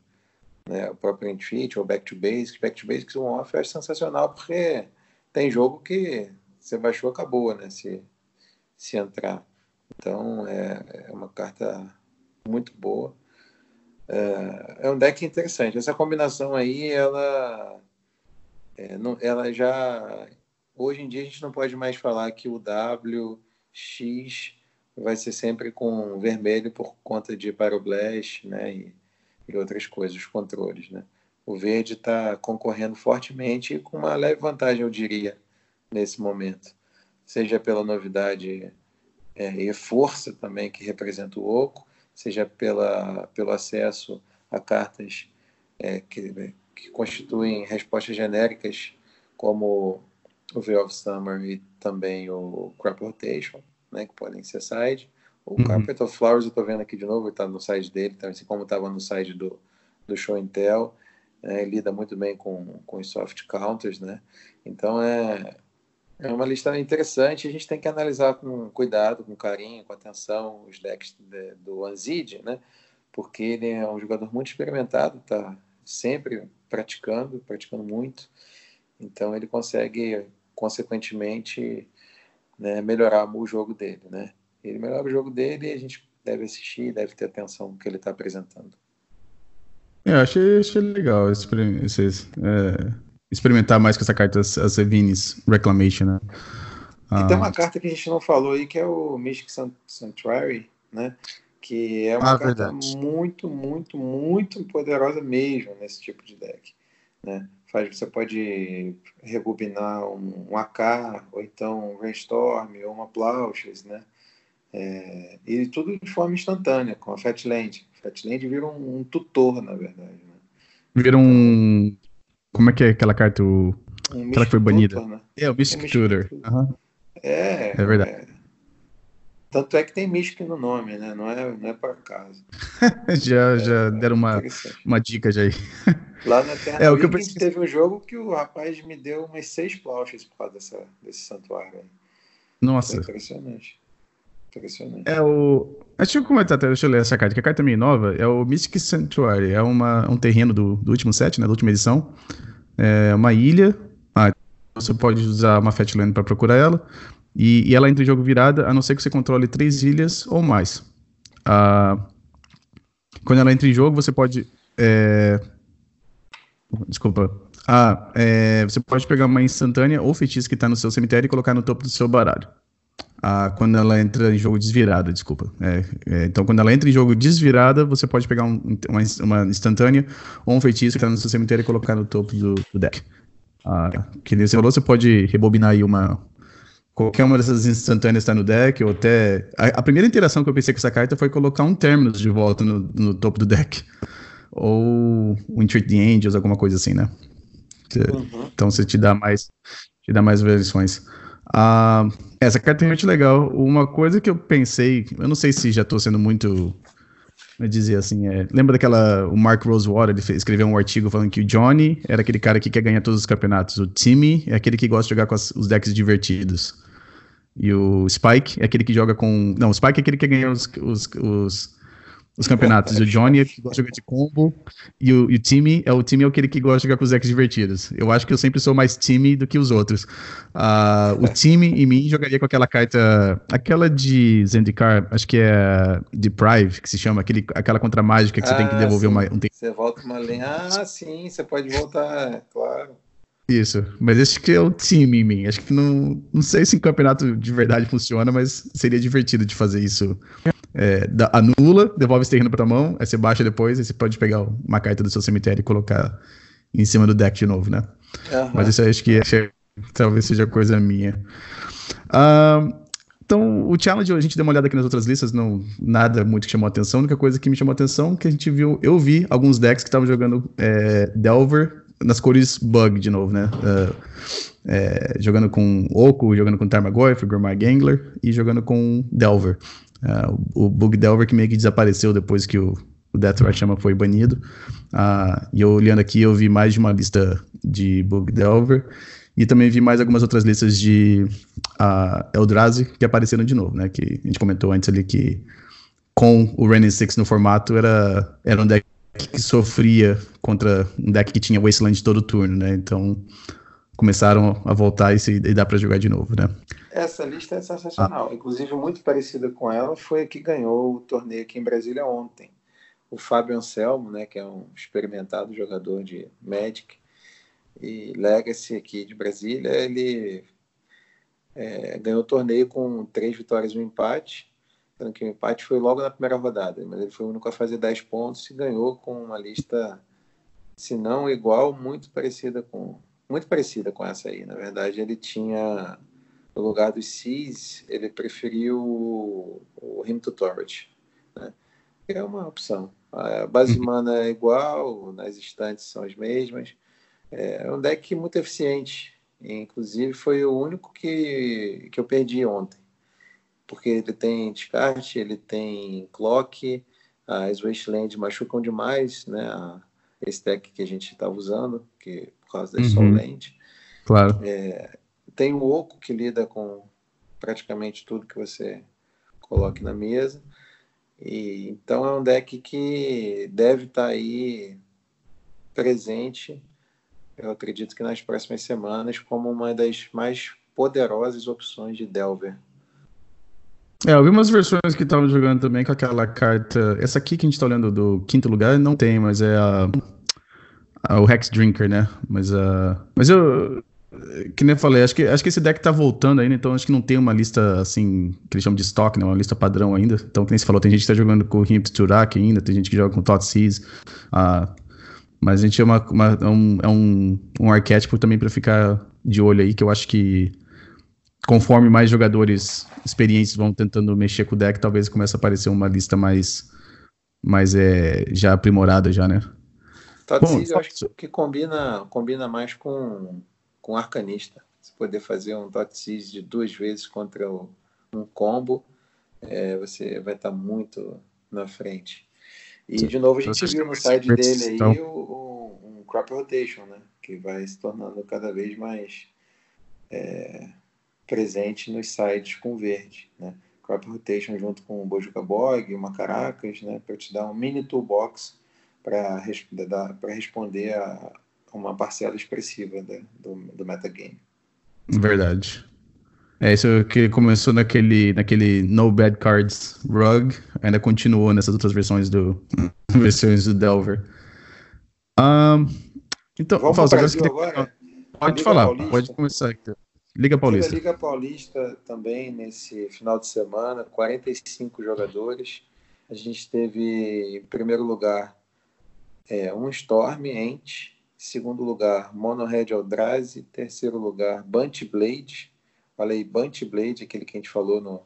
né, o próprio Intuit ou Back to Basics. Back to Basics, um off, eu acho sensacional, porque tem jogo que você baixou, acabou, né, se, se entrar. Então, é, é uma carta muito boa. É, é, um deck interessante. Essa combinação aí, ela, é, não, ela já... Hoje em dia, a gente não pode mais falar que o W, X vai ser sempre com vermelho por conta de Pyroblast, né, e, e outras coisas, os controles. Né? O verde está concorrendo fortemente e com uma leve vantagem, eu diria, nesse momento. Seja pela novidade é, e força também que representa o oco, seja pela, pelo acesso a cartas é, que, que constituem respostas genéricas, como o Veil of Summer e também o Crop Rotation, né, que podem ser side, o uhum. Carpet of Flowers, eu estou vendo aqui de novo, está no site dele, tá, assim como estava no site do, do Show Intel. Né, lida muito bem com, com os soft counters, né? Então é, é uma lista interessante. A gente tem que analisar com cuidado, com carinho, com atenção os decks de, do Anzid, né? Porque ele é um jogador muito experimentado, está sempre praticando, praticando muito. Então ele consegue, consequentemente, né, melhorar o jogo dele, né? Ele melhora o jogo dele e a gente deve assistir, deve ter atenção no que ele está apresentando. É, achei, achei legal esse, esse, é, experimentar mais com essa carta, as Evines Reclamation, né? E tem uma ah. carta que a gente não falou aí, que é o Mystic Sanctuary, né? Que é uma ah, carta verdade. muito, muito, muito poderosa mesmo nesse tipo de deck, né? Faz, você pode rebobinar um, um AK, ou então um Rainstorm, ou uma Plauches, né? É, e tudo de forma instantânea, com a Fatland. Fatland vira um, um, tutor, na verdade. Né? Vira um. Como é que é aquela carta? O... Um aquela que foi banida? Tutor, né? É, o Mystic, é Tutor. Uhum. É, é verdade. É... Tanto é que tem Mystic no nome, né? Não é, não é por acaso. já, é, já deram uma, uma dica já aí. Lá na Terra é, o que eu pensei... teve um jogo que o rapaz me deu umas seis plochas por causa dessa, desse santuário aí. Nossa. Foi impressionante. Impressionante. É o. Deixa eu comentar, deixa eu ler essa carta, que a carta é meio nova. É o Mystic Sanctuary. É uma, um terreno do, do último set, né? Da última edição. É uma ilha. Ah, você pode usar uma Fatland para procurar ela. E, e, ela entra em jogo virada, a não ser que você controle três ilhas ou mais. Ah, quando ela entra em jogo, você pode. É... Desculpa. Ah, é... você pode pegar uma instantânea ou feitiço que está no seu cemitério e colocar no topo do seu baralho ah, quando ela entra em jogo desvirada, desculpa. É, é, então, quando ela entra em jogo desvirada, você pode pegar um, uma, uma, instantânea ou um feitiço que está no seu cemitério e colocar no topo do, do deck. Ah, que nem você falou, você pode rebobinar aí uma. Qualquer uma dessas instantâneas está no deck, ou até. A, a, primeira interação que eu pensei com essa carta foi colocar um Terminus de volta no, no topo do deck. Ou um Entreat the Angels, alguma coisa assim, né? Uhum. Então você te dá mais. Te dá mais versões. Ah, essa carta é realmente legal. Uma coisa que eu pensei, eu não sei se já estou sendo muito. Eu dizer assim, é, lembra daquela. O Mark Rosewater, ele fez, escreveu um artigo falando que o Johnny era aquele cara que quer ganhar todos os campeonatos. O Timmy é aquele que gosta de jogar com as, os decks divertidos. E o Spike é aquele que joga com. Não, o Spike é aquele que ganha os, os, os os campeonatos. O Johnny é que gosta de jogar de combo e o, e o time é o time é aquele que gosta de jogar com os decks divertidos. Eu acho que eu sempre sou mais time do que os outros. Uh, o time em mim jogaria com aquela carta, aquela de Zendikar, acho que é Deprive, que se chama, aquele, aquela contra mágica que ah, você tem que ah, devolver uma, um tempo. Você volta uma linha. Ah, sim, você pode voltar, claro. Isso, mas acho que é o time em mim. Acho que não, não sei se em campeonato de verdade funciona, mas seria divertido de fazer isso é, anula, devolve esse terreno pra mão, aí você baixa depois, e você pode pegar uma carta do seu cemitério e colocar em cima do deck de novo, né? Uhum. Mas isso aí acho que é, talvez seja coisa minha. Uh, então, o challenge, a gente deu uma olhada aqui nas outras listas, não nada muito que chamou atenção. A única coisa que me chamou atenção é que a gente viu, eu vi alguns decks que estavam jogando é, Delver nas cores Bug de novo, né? Uh, é, jogando com Oco, jogando com Tarmogoyf, Gormar Gangler e jogando com Delver. Uh, o Bug Delver que meio que desapareceu depois que o, o Death Chama foi banido. Uh, e eu olhando aqui, eu vi mais de uma lista de Bug Delver. E também vi mais algumas outras listas de uh, Eldrazi que apareceram de novo, né? Que a gente comentou antes ali que com o Renin 6 no formato era, era um deck que sofria contra um deck que tinha Wasteland todo turno, né? Então começaram a voltar e, se, e dá para jogar de novo, né? Essa lista é sensacional. Ah. Inclusive, muito parecida com ela foi a que ganhou o torneio aqui em Brasília ontem. O Fábio Anselmo, né, que é um experimentado jogador de Magic e Legacy aqui de Brasília, ele é, ganhou o torneio com três vitórias e um empate. Sendo que o empate foi logo na primeira rodada, mas ele foi o único a fazer 10 pontos e ganhou com uma lista, se não igual, muito parecida com muito parecida com essa aí. Na verdade, ele tinha no lugar do Seas, ele preferiu o Rim to Torrent, né? É uma opção. A base uhum. mana é igual, as estantes são as mesmas. É um deck muito eficiente. Inclusive, foi o único que, que eu perdi ontem. Porque ele tem descarte, ele tem clock, as Wasteland machucam demais, né? Esse deck que a gente estava usando, que, causa da uhum. Claro. É, tem o Oco que lida com praticamente tudo que você coloque na mesa. E, então é um deck que deve estar tá aí presente, eu acredito que nas próximas semanas, como uma das mais poderosas opções de Delver. É, eu vi umas versões que estavam jogando também com aquela carta. Essa aqui que a gente tá olhando do quinto lugar não tem, mas é a o Hex Drinker, né? Mas, a, mas eu. Que nem eu falei, acho que, acho que esse deck tá voltando ainda, então acho que não tem uma lista assim, que eles chamam de estoque, né? Uma lista padrão ainda. Então, como você falou, tem gente que tá jogando com o Himp Turak ainda, tem gente que joga com Tot Seas. Uh, mas a gente é, uma, uma, é, um, é um, um arquétipo também para ficar de olho aí, que eu acho que conforme mais jogadores experientes vão tentando mexer com o deck, talvez comece a aparecer uma lista mais, mais é, já aprimorada já, né? Eu acho que combina, combina mais com, com Arcanista. Se poder fazer um de duas vezes contra o, um combo, é, você vai estar tá muito na frente. E, de novo, a gente viu no site dele aí então... o, o, um crop rotation, né? Que vai se tornando cada vez mais é, presente nos sites com verde, né? Crop rotation junto com o Bojuka Bog, uma Caracas, né? Para te dar um mini toolbox para responder a uma parcela expressiva da, do, do metagame. Verdade. É isso que começou naquele, naquele No Bad Cards rug, ainda continuou nessas outras versões do versões do Delver. Um, então, Vamos Fausto, agora, que... agora? Pode Liga falar, Paulista. pode começar. Aqui. Liga Paulista. Liga Paulista também nesse final de semana, 45 jogadores. A gente teve em primeiro lugar é, um Storm Ent, segundo lugar Mono Red Eldrazi, terceiro lugar Bunch Blade, Falei Bunch Blade, aquele que a gente falou no,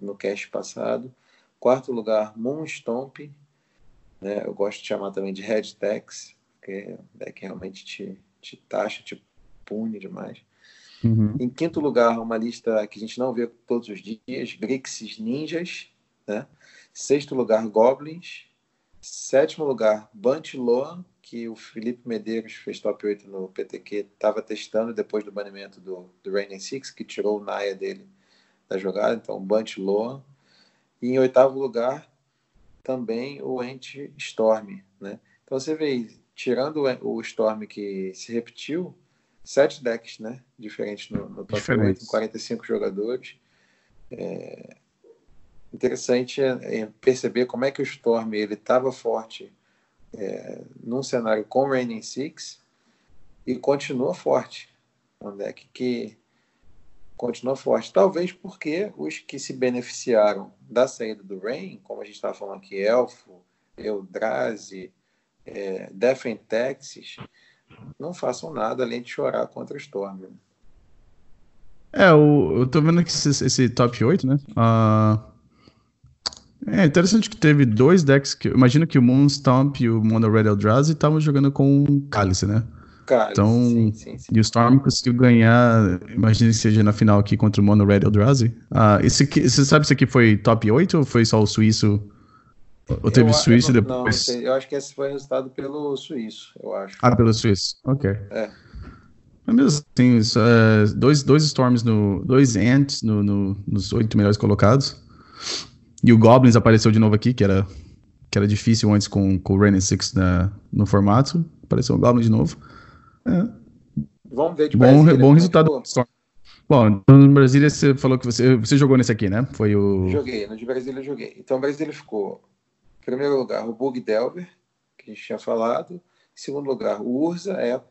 no cast passado. Quarto lugar, Moonstomp. Né? Eu gosto de chamar também de Red Tax, porque é que realmente te, te taxa, te pune demais. Uhum. Em quinto lugar, uma lista que a gente não vê todos os dias, Grixis Ninjas. Né? Sexto lugar, Goblins. Sétimo lugar, Bunch Loan, que o Felipe Medeiros fez top 8 no PTQ, estava testando depois do banimento do, do Rain Six, que tirou o Naya dele da jogada, então Bunch Loan. E em oitavo lugar, também o Ent Storm. Né? Então você vê, tirando o Storm que se repetiu, sete decks né, diferentes no, no top Diferente. 8, com 45 jogadores. É interessante é, é perceber como é que o Storm ele estava forte é, num cenário com Raining Six e continua forte. Um deck que continua forte. Talvez porque os que se beneficiaram da saída do Rain, como a gente estava falando aqui, Elfo, Eldrazi, é, and Texas, não façam nada além de chorar contra o Storm. Né? É, eu tô vendo aqui esse, esse top 8, né? Uh, é interessante que teve dois decks que. Imagina que o Moonstomp e o Mono Red Eldrazi estavam jogando com Cálice, né? Cálice, então, sim, sim, sim. E o Storm conseguiu ganhar. Imagina que seja na final aqui contra o Mono Red Eldrazi. Ah, esse aqui, você sabe se aqui foi top 8 ou foi só o suíço? Ou teve eu, suíço eu não, depois? Não, eu acho que esse foi o resultado pelo suíço, eu acho. Ah, pelo suíço. Ok. É. Mas mesmo assim, isso, é, dois, dois Storms no. Dois Ants no, no, nos oito melhores colocados. E o Goblins apareceu de novo aqui, que era, que era difícil antes com, com o Rain Six na, no formato. Apareceu o Goblin de novo. É. Vamos ver de bom, Brasília, bom resultado. Bom, então no Brasília você falou que você, você jogou nesse aqui, né? Foi o. Joguei, no de Brasília eu joguei. Então Brasília ficou, em primeiro lugar, o Bug Delver, que a gente tinha falado. Em segundo lugar, o Urza Echo.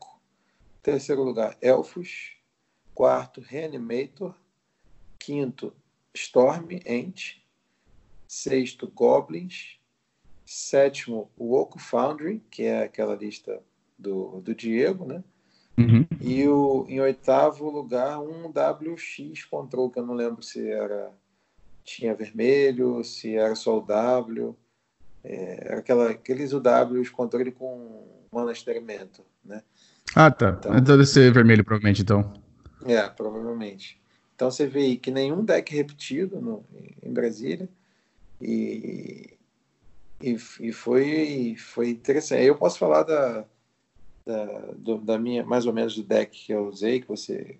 Em terceiro lugar, Elfos. Quarto, Reanimator. Quinto, Storm Ent sexto Goblins, sétimo o Oco Foundry, que é aquela lista do, do Diego, né? Uhum. E o, em oitavo lugar um WX Control, que eu não lembro se era tinha vermelho, se era só o W, é, era aquela, aqueles UWs controle com mana experimento, né? Ah, tá. Então, então deve ser vermelho, provavelmente, então. É, provavelmente. Então você vê que nenhum deck repetido no, em Brasília. E, e, e foi, foi interessante. Eu posso falar da, da, do, da minha, mais ou menos do deck que eu usei, que você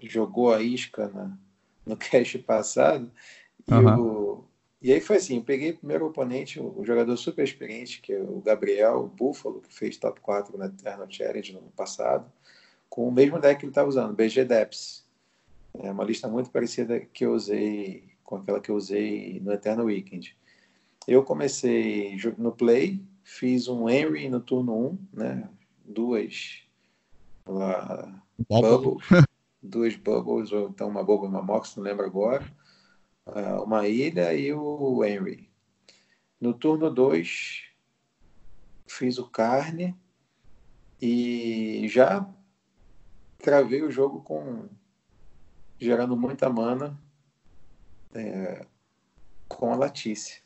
jogou a isca na, no cache passado. E, uhum. o, e aí foi assim: eu peguei o primeiro oponente, o, o, jogador super experiente, que é o Gabriel o Buffalo, que fez top 4 na Eternal Challenge no ano passado, com o mesmo deck que ele estava usando, BG Depths. É uma lista muito parecida que eu usei com aquela que eu usei no Eternal Weekend. Eu comecei no Play, fiz um Henry no turno 1, né? Duas lá, bubbles, duas bubbles, ou então uma bubble e uma mox, não lembro agora. Uh, uma ilha e o Henry. No turno 2, fiz o carne e já travei o jogo com gerando muita mana é, com a Latice.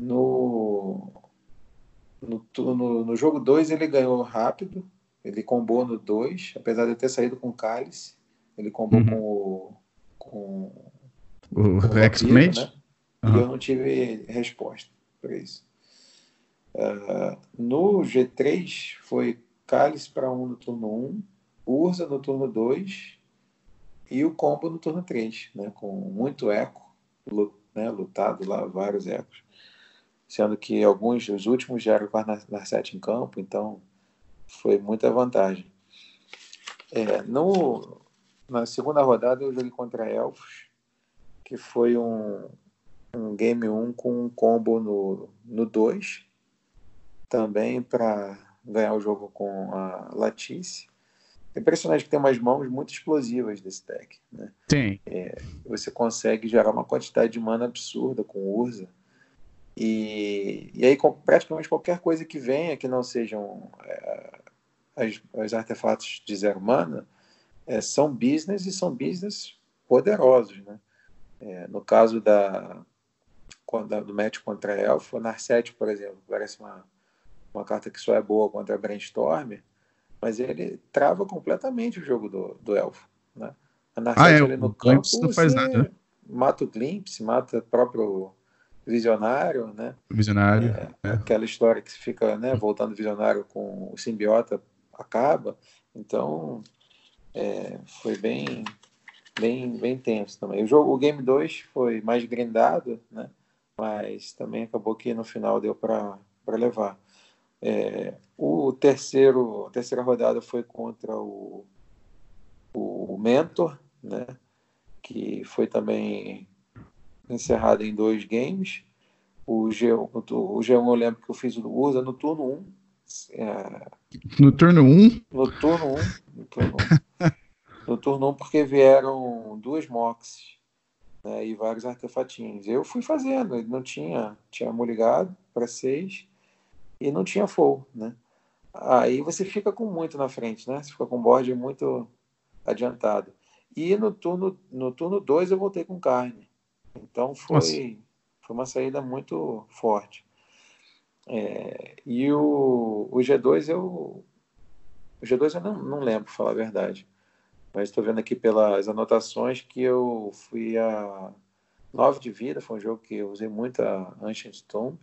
No, no, no, no jogo 2 ele ganhou rápido, ele combou no 2, apesar de ter saído com o Cálice, ele combou uhum. com o. Com, o, X-Mage? Né? Uhum. E eu não tive resposta para isso. Uh, no G3 foi Cálice para 1 um no turno 1, um, Urza no turno 2 e o combo no turno 3, né, com muito eco, né, lutado lá, vários ecos, sendo que alguns, os últimos já eram com Narset em campo, então foi muita vantagem. É, no, na segunda rodada eu joguei contra Elfos, que foi um, um game 1 com um combo no 2, também para ganhar o jogo com a Latice. É impressionante que tem umas mãos muito explosivas desse deck. Né? Tem. É, você consegue gerar uma quantidade de mana absurda com Urza. E, e aí, com, praticamente qualquer coisa que venha que não sejam é, as, os artefatos de zero mana é, são business e são business poderosos. Né? É, no caso da, do match contra Elfo, Narset, por exemplo, parece uma, uma carta que só é boa contra Brainstorm mas ele trava completamente o jogo do, do elfo. Né? A ah, é, ali no campo não faz nada. Né? Mata o Glimpse, mata o próprio Visionário, né? Visionário. É, é. Aquela história que fica né, voltando Visionário com o simbiota acaba. Então, é, foi bem, bem, bem tenso também. O jogo, o Game 2 foi mais grindado, né? Mas também acabou que no final deu para levar. É, o terceiro, a terceira rodada foi contra o, o Mentor, né? que foi também encerrado em dois games. O, G, o, o G1 eu lembro que eu fiz o Urza no turno 1. É, no turno 1? No turno 1. No turno 1, no turno 1 porque vieram duas moxes né, e vários artefatinhos. Eu fui fazendo, ele não tinha, tinha ligado para seis e não tinha full, né? Aí você fica com muito na frente, né? Você fica com o board muito adiantado. E no turno no turno 2 eu voltei com carne. Então foi, foi uma saída muito forte. É, e o, o G2 eu o G2 eu não, não lembro, falar a verdade. Mas estou vendo aqui pelas anotações que eu fui a 9 de vida, foi um jogo que eu usei muito a Ancient Tomb.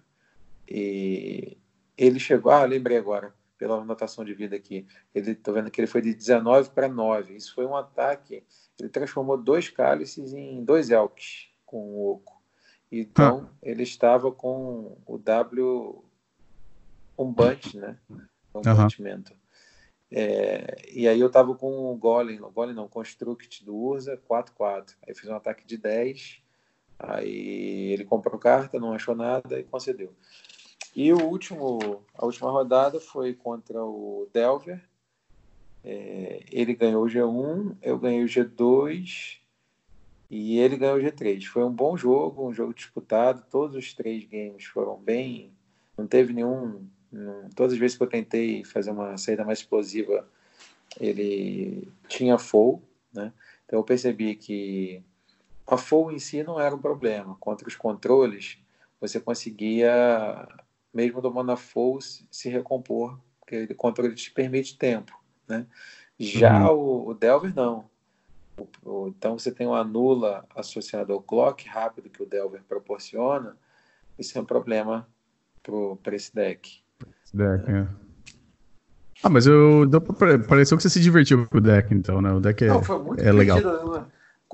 E ele chegou, ah, lembrei agora, pela anotação de vida aqui, ele tô vendo que ele foi de 19 para 9. Isso foi um ataque, ele transformou dois cálices em dois elks com o oco. Então, ah. ele estava com o W um bunch, né? Um uhum. É, e aí eu estava com o Golem, o Golem não, Construct do Urza, 4-4. Aí fiz um ataque de 10, aí ele comprou carta, não achou nada e concedeu. E o último, a última rodada foi contra o Delver. É, ele ganhou o G1, eu ganhei o G2 e ele ganhou o G3. Foi um bom jogo, um jogo disputado. Todos os três games foram bem. Não teve nenhum. Não, todas as vezes que eu tentei fazer uma saída mais explosiva, ele tinha full. Né? Então eu percebi que a full em si não era um problema. Contra os controles, você conseguia mesmo tomando a full, se recompor, porque o controle te permite tempo. Né? Já uhum. o, o, Delver não. O, o, então você tem uma nula associada ao clock rápido que o Delver proporciona, isso é um problema para esse deck. Esse deck, é. Ah, mas eu, pareceu que você se divertiu com o deck, então, né? O deck é, não, foi muito é legal. Né?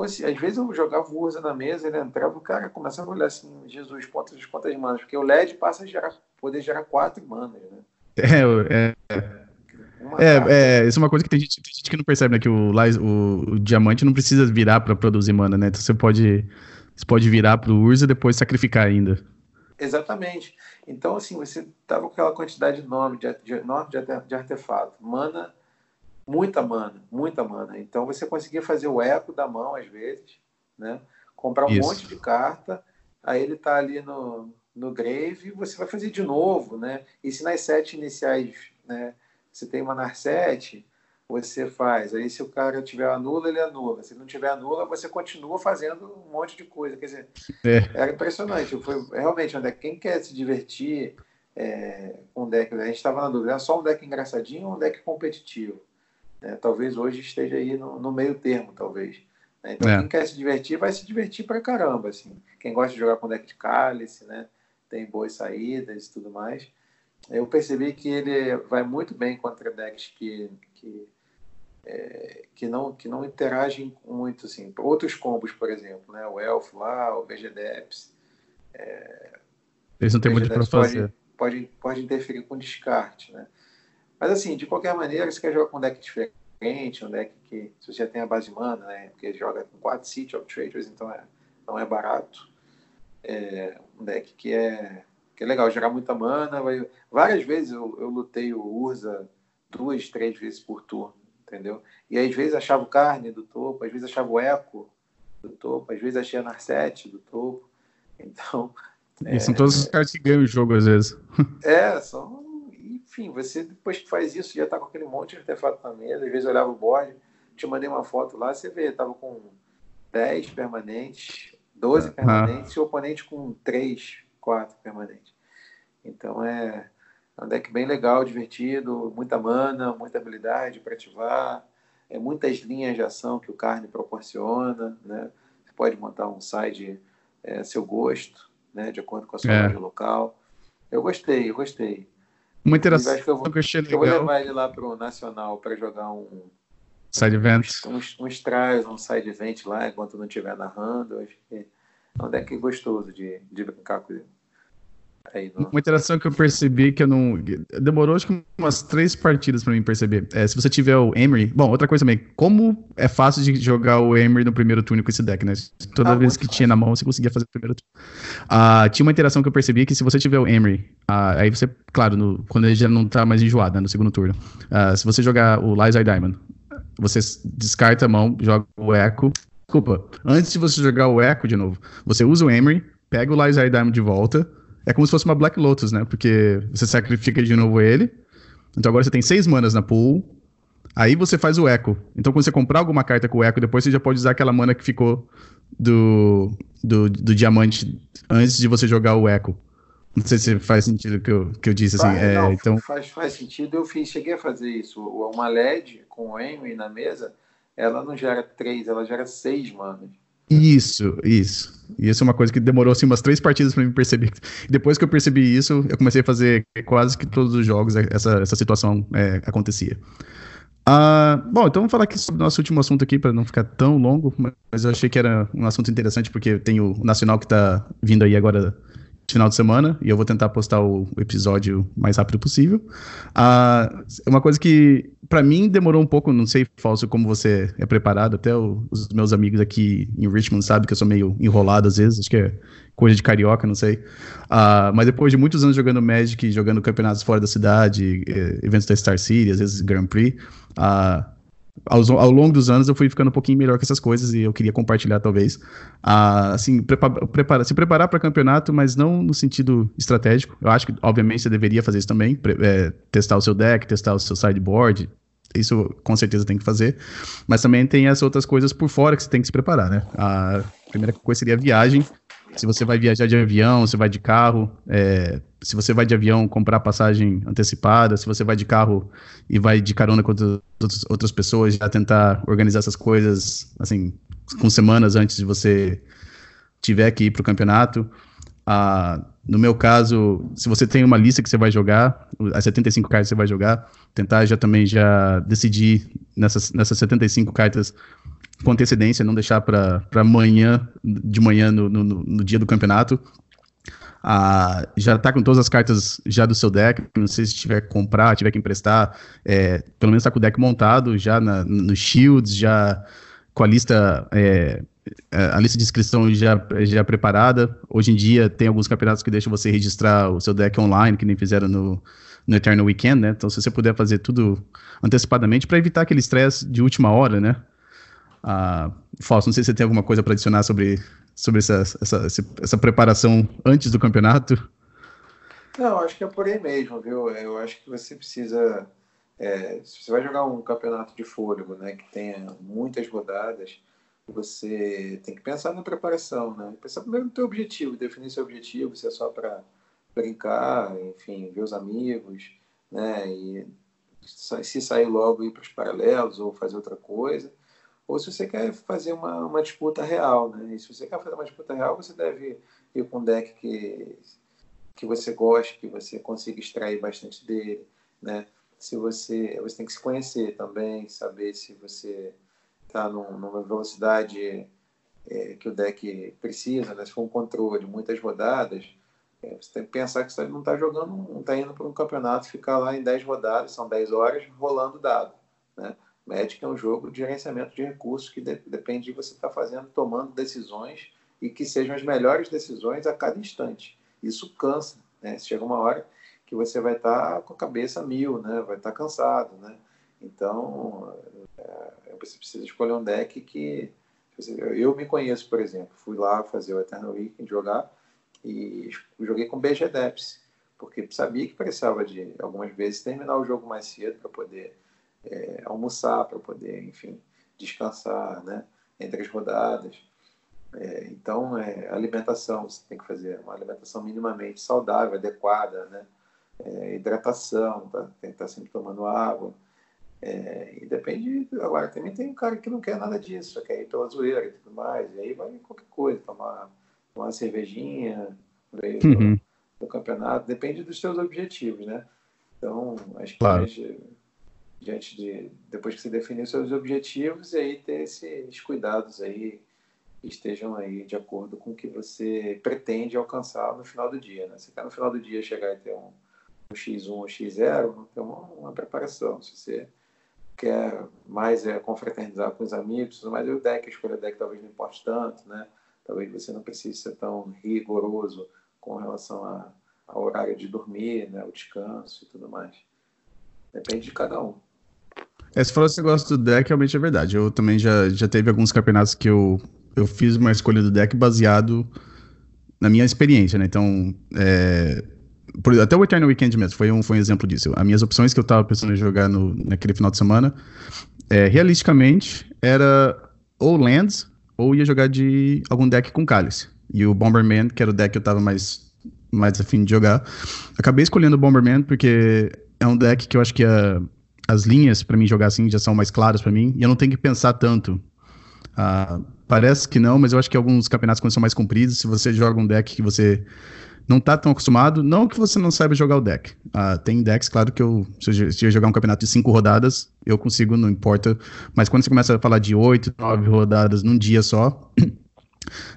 Às vezes eu jogava o Urza na mesa, ele entrava, o cara começava a olhar assim, Jesus, quantas, quantas manas, porque o LED passa a gerar, poder gerar quatro manas, né? É, é. É, é, isso é uma coisa que tem gente, tem gente que não percebe, né? Que o, o, o diamante não precisa virar para produzir mana, né? Então você pode, você pode virar pro Urza e depois sacrificar ainda. Exatamente. Então, assim, você tava com aquela quantidade enorme de, de, enorme de, de artefato. Mana, muita mana, muita mana. Então você conseguia fazer o eco da mão, às vezes, né? Comprar um Isso. monte de carta, aí ele tá ali no, no grave, você vai fazer de novo, né? E se nas sete iniciais, né? Você tem uma Narset, você faz. Aí se o cara tiver anula, ele anula. Se não tiver anula, você continua fazendo um monte de coisa. Quer dizer, é. era impressionante. Foi realmente um deck. Quem quer se divertir é, com um deck, a gente estava na dúvida, é só um deck engraçadinho ou um deck competitivo? É, talvez hoje esteja aí no, no meio termo, talvez. Né? Então, é. quem quer se divertir, vai se divertir pra caramba. Assim. Quem gosta de jogar com deck de cálice, né? tem boas saídas e tudo mais. Eu percebi que ele vai muito bem contra decks que, que, é, que, não, que não interagem muito. Assim. Outros combos, por exemplo, né? o Elfo lá, o VGDeps. É, Eles não tem muito para fazer. Pode, pode, pode interferir com descarte. Né? Mas assim, de qualquer maneira, você quer jogar com um deck diferente, um deck que se você já tem a base mana, né? Porque joga com 4 City of Traders, então é, não é barato. É um deck que é, que é legal, jogar muita mana. Vai... Várias vezes eu, eu lutei o Urza duas, três vezes por turno, entendeu? E às vezes achava o Carne do topo, às vezes achava o Echo do topo, às vezes achei a Narset do topo. Então. E é... são todos os caras que ganham o jogo às vezes. É, são enfim, você depois que faz isso, já tá com aquele monte de artefato na mesa, às vezes eu olhava o board, te mandei uma foto lá, você vê, tava com 10 permanentes, 12 permanentes e o oponente com 3, 4 permanentes. Então é, é um deck bem legal, divertido, muita mana, muita habilidade para ativar, é, muitas linhas de ação que o Carne proporciona, né? Você pode montar um side é, seu gosto, né? De acordo com a sua é. loja local. Eu gostei, eu gostei. Uma interação acho que eu vou, que eu achei legal. Eu vou levar ele lá pro Nacional para jogar um side event. Uns, uns trials, um side event lá, enquanto não estiver narrando. Acho que é um deck gostoso de, de brincar com ele. Aí. Uma interação que eu percebi que eu não. Demorou acho que umas três partidas para mim perceber. É, se você tiver o Emery. Bom, outra coisa também. Como é fácil de jogar o Emery no primeiro turno com esse deck, né? Toda ah, vez que fácil. tinha na mão, você conseguia fazer o primeiro turno. Ah, tinha uma interação que eu percebi que se você tiver o Emery, ah, aí você, claro, no, quando ele já não tá mais enjoado, né, no segundo turno. Ah, se você jogar o Lies Diamond, você descarta a mão, joga o Echo. Desculpa, antes de você jogar o Echo de novo, você usa o Emery, pega o Lies Diamond de volta é como se fosse uma Black Lotus, né? Porque você sacrifica de novo ele. Então agora você tem seis manas na pool. Aí você faz o eco. Então quando você comprar alguma carta com o eco, depois você já pode usar aquela mana que ficou do, do, do diamante antes de você jogar o eco. Não sei se faz sentido o que eu, que eu disse, assim. é, então... faz, faz sentido. Eu fiz, cheguei a fazer isso. Uma LED com o Amy na mesa, ela não gera três, ela gera seis manas. Isso, isso. E isso é uma coisa que demorou assim umas três partidas para me perceber. Depois que eu percebi isso, eu comecei a fazer quase que todos os jogos essa, essa situação é, acontecia. Uh, bom, então vamos falar aqui sobre o nosso último assunto aqui, para não ficar tão longo, mas eu achei que era um assunto interessante, porque tem o Nacional que está vindo aí agora final de semana e eu vou tentar postar o episódio mais rápido possível. Uh, uma coisa que para mim demorou um pouco, não sei, Falso, como você é preparado, até os meus amigos aqui em Richmond sabem que eu sou meio enrolado às vezes, acho que é coisa de carioca, não sei. Uh, mas depois de muitos anos jogando Magic, jogando campeonatos fora da cidade, eh, eventos da Star City, às vezes Grand Prix, uh, ao, ao, longo dos anos eu fui ficando um pouquinho melhor com essas coisas e eu queria compartilhar talvez assim prepara, se preparar para campeonato mas não no sentido estratégico. Eu acho que obviamente você deveria fazer isso também é, testar o seu deck testar o seu sideboard. Isso com certeza tem que fazer. Mas também tem as outras coisas por fora que você tem que se preparar né? A primeira coisa seria a viagem se você vai viajar de avião, se vai de carro, é, se você vai de avião comprar passagem antecipada, se você vai de carro e vai de carona com outras, outras pessoas, já tentar organizar essas coisas, assim, com semanas antes de você tiver que ir para o campeonato. Ah, no meu caso, se você tem uma lista que você vai jogar, as 75 cartas que você vai jogar, tentar já também já decidir nessas, nessas 75 cartas com antecedência, não deixar para amanhã, de manhã, no, no, no, dia do campeonato. Ah, já está com todas as cartas já do seu deck. Não sei se tiver que comprar, tiver que emprestar. É, pelo menos está com o deck montado já na, no Shields, já com a lista. É, a lista de inscrição já, já preparada. Hoje em dia tem alguns campeonatos que deixam você registrar o seu deck online, que nem fizeram no, no Eternal Weekend, né? Então, se você puder fazer tudo antecipadamente para evitar aquele estresse de última hora, né? Ah, Fausto, não sei se você tem alguma coisa para adicionar sobre, sobre essa, essa, essa preparação antes do campeonato. Não, acho que é por aí mesmo, viu? Eu acho que você precisa. É, se você vai jogar um campeonato de fôlego, né, que tenha muitas rodadas, você tem que pensar na preparação, né? Pensar primeiro no teu objetivo, definir seu objetivo, se é só para brincar, enfim, ver os amigos, né? E se sair logo ir para os paralelos ou fazer outra coisa, ou se você quer fazer uma, uma disputa real, né? E se você quer fazer uma disputa real, você deve ir com um deck que que você goste, que você consiga extrair bastante dele, né? Se você você tem que se conhecer também, saber se você está numa velocidade é, que o deck precisa, né? Se for um controle, muitas rodadas, é, você tem que pensar que você não está jogando, não está indo para um campeonato ficar lá em 10 rodadas, são 10 horas, rolando dado. Né? Magic é um jogo de gerenciamento de recursos que de, depende de você estar tá fazendo, tomando decisões e que sejam as melhores decisões a cada instante. Isso cansa. Né? Chega uma hora que você vai estar tá com a cabeça mil, né? vai estar tá cansado. Né? Então, é, você precisa escolher um deck que. Eu me conheço, por exemplo, fui lá fazer o Eternal Weekend jogar e joguei com BG Depths, porque sabia que precisava de algumas vezes terminar o jogo mais cedo para poder é, almoçar, para poder, enfim, descansar, né, entre as rodadas. É, então, é, alimentação, você tem que fazer uma alimentação minimamente saudável, adequada, né? É, hidratação, tá? tem que estar sempre tomando água. É, e depende. Agora, também tem um cara que não quer nada disso, quer ir pela zoeira e tudo mais, e aí vai qualquer coisa, tomar uma cervejinha no meio uhum. do, do, campeonato, depende dos seus objetivos, né? Então, acho que claro. Diante de depois que você definir seus objetivos, e aí ter esses cuidados aí que estejam aí de acordo com o que você pretende alcançar no final do dia, né? Você quer no final do dia chegar e ter um, um X1 ou X0, não tem uma, uma preparação. Se você quer mais é confraternizar com os amigos, mas o deck, a escolha deck talvez não importe tanto, né? Talvez você não precise ser tão rigoroso com relação a, ao horário de dormir, né, o descanso e tudo mais. Depende de cada um. É, se falou esse negócio do deck, realmente é verdade. Eu também já, já teve alguns campeonatos que eu, eu fiz uma escolha do deck baseado na minha experiência, né? Então, é, por, até o Eternal Weekend mesmo foi um, foi um exemplo disso. As minhas opções que eu tava pensando em jogar no, naquele final de semana, é, realisticamente, era ou Lands ou ia jogar de algum deck com Cálice. E o Bomberman, que era o deck que eu tava mais, mais afim de jogar. Acabei escolhendo o Bomberman porque é um deck que eu acho que a, as linhas para mim jogar assim já são mais claras para mim e eu não tenho que pensar tanto. Uh, parece que não, mas eu acho que alguns campeonatos quando são mais compridos, se você joga um deck que você não tá tão acostumado, não que você não saiba jogar o deck. Uh, tem decks, claro que eu, se eu jogar um campeonato de cinco rodadas, eu consigo, não importa. Mas quando você começa a falar de oito, nove rodadas num dia só,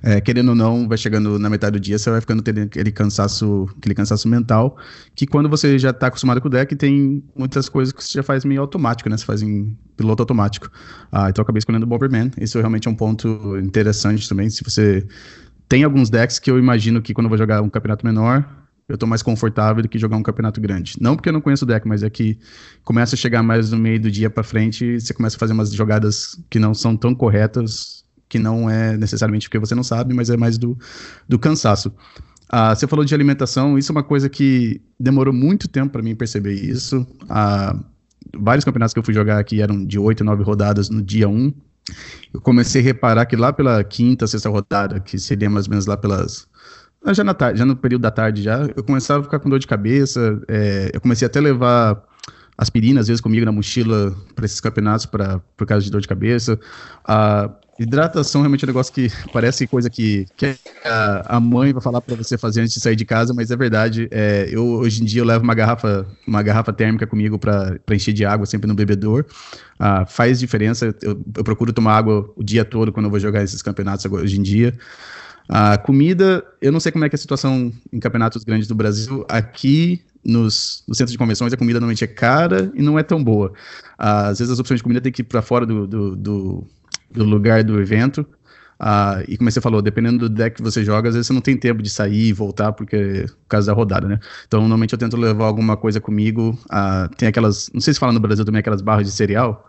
é, querendo ou não, vai chegando na metade do dia, você vai ficando tendo aquele cansaço, aquele cansaço mental, que quando você já está acostumado com o deck, tem muitas coisas que você já faz meio automático, né? Você faz em piloto automático. Ah, então eu acabei escolhendo o Bomberman. Isso realmente é um ponto interessante também. Se você tem alguns decks que eu imagino que quando eu vou jogar um campeonato menor, eu tô mais confortável do que jogar um campeonato grande. Não porque eu não conheço o deck, mas é que começa a chegar mais no meio do dia para frente, você começa a fazer umas jogadas que não são tão corretas, que não é necessariamente porque você não sabe, mas é mais do, do cansaço. Ah, você falou de alimentação, isso é uma coisa que demorou muito tempo para mim perceber isso. Ah, vários campeonatos que eu fui jogar aqui eram de 8, 9 rodadas no dia 1 eu comecei a reparar que lá pela quinta, sexta rodada, que seria mais ou menos lá pelas. Já, na tarde, já no período da tarde já, eu começava a ficar com dor de cabeça. É, eu comecei até a levar aspirina, às vezes, comigo na mochila para esses campeonatos pra, por causa de dor de cabeça. A hidratação realmente é um negócio que parece coisa que, que a, a mãe vai falar para você fazer antes de sair de casa, mas é verdade. É, eu hoje em dia eu levo uma garrafa, uma garrafa térmica comigo para encher de água sempre no bebedor. Ah, faz diferença. Eu, eu, procuro tomar água o dia todo quando eu vou jogar esses campeonatos hoje em dia. A comida, eu não sei como é que é a situação em campeonatos grandes do Brasil. Aqui nos, no centro de convenções a comida normalmente é cara e não é tão boa. Às vezes as opções de comida tem que ir para fora do, do, do, do, lugar do evento. Uh, e como você falou, dependendo do deck que você joga, às vezes você não tem tempo de sair e voltar porque por causa da rodada, né? Então normalmente eu tento levar alguma coisa comigo. Uh, tem aquelas, não sei se fala no Brasil também aquelas barras de cereal.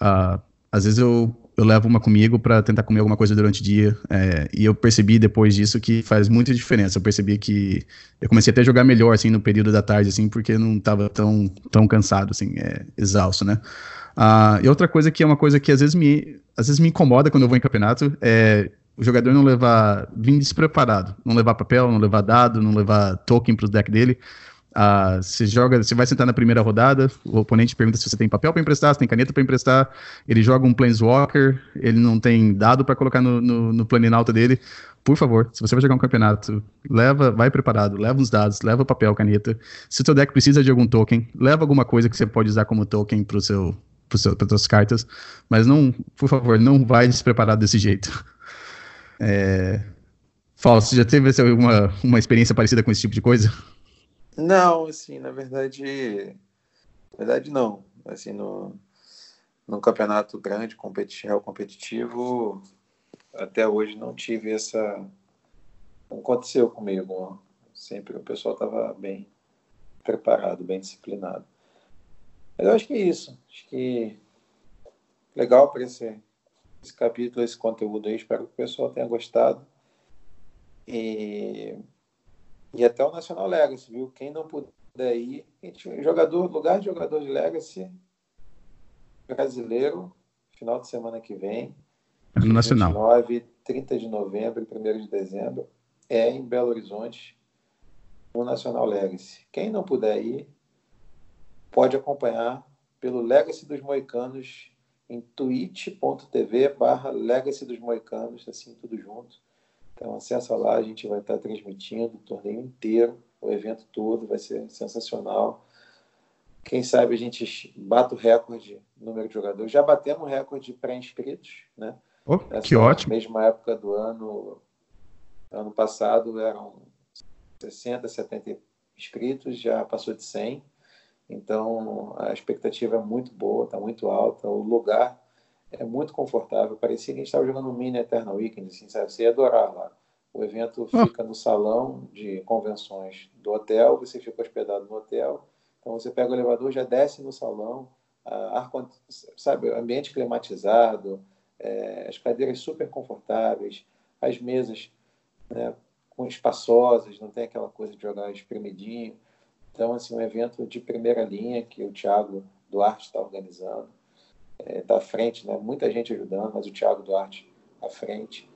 Uh, às vezes eu eu levo uma comigo para tentar comer alguma coisa durante o dia. É, e eu percebi depois disso que faz muita diferença. Eu percebi que eu comecei até a jogar melhor assim no período da tarde, assim, porque não estava tão, tão cansado, assim, é, exausto, né? Ah, e outra coisa que é uma coisa que às vezes me às vezes me incomoda quando eu vou em campeonato é o jogador não levar vir despreparado, não levar papel, não levar dado, não levar token para o deck dele. Ah, você joga, você vai sentar na primeira rodada, o oponente pergunta se você tem papel para emprestar, se tem caneta para emprestar, ele joga um Planeswalker, ele não tem dado para colocar no, no, no Planinauta dele. Por favor, se você vai jogar um campeonato, leva, vai preparado, leva uns dados, leva papel, caneta. Se o seu deck precisa de algum token, leva alguma coisa que você pode usar como token para seu, seu, para suas cartas, mas não, por favor, não vai despreparado desse jeito. É... Já teve uma, uma experiência parecida com esse tipo de coisa? Não, assim, na verdade, na verdade não. Assim, no, no campeonato grande, competitivo, competitivo, até hoje não tive essa. Não aconteceu comigo. Sempre o pessoal estava bem preparado, bem disciplinado. Mas eu acho que é isso. Acho que legal para esse, esse capítulo, esse conteúdo aí. Espero que o pessoal tenha gostado. E e até o Nacional Legacy, viu? Quem não puder ir, gente, jogador, lugar de jogador de Legacy brasileiro, final de semana que vem. É no Nacional. 29, 30 de novembro e 1 de dezembro, é em Belo Horizonte, no Nacional Legacy. Quem não puder ir, pode acompanhar pelo Legacy dos Moicanos em twitch.tv barra Legacy dos Moicanos, assim, tudo junto. Então acessa lá, a gente vai estar transmitindo o torneio inteiro, o evento todo, vai ser sensacional. Quem sabe a gente bata o recorde número de jogadores. Já batemos o recorde pré-inscritos, né? Oh, que ótimo. mesma época do ano, ano passado eram 60, 70 inscritos, já passou de 100. Então a expectativa é muito boa, está muito alta. O lugar é muito confortável. Parecia que a gente estava jogando um mini Eternal Weekend, assim, sabe? Você ia adorar lá. O evento ah. fica no salão de convenções do hotel, você fica hospedado no hotel. Então você pega o elevador, já desce no salão, ar, sabe, ambiente climatizado, é, as cadeiras super confortáveis, as mesas né, com espaçosas, não tem aquela coisa de jogar espremidinho. Então, assim, um evento de primeira linha que o Thiago Duarte está organizando é, à frente, né? muita gente ajudando, mas o Thiago Duarte à frente.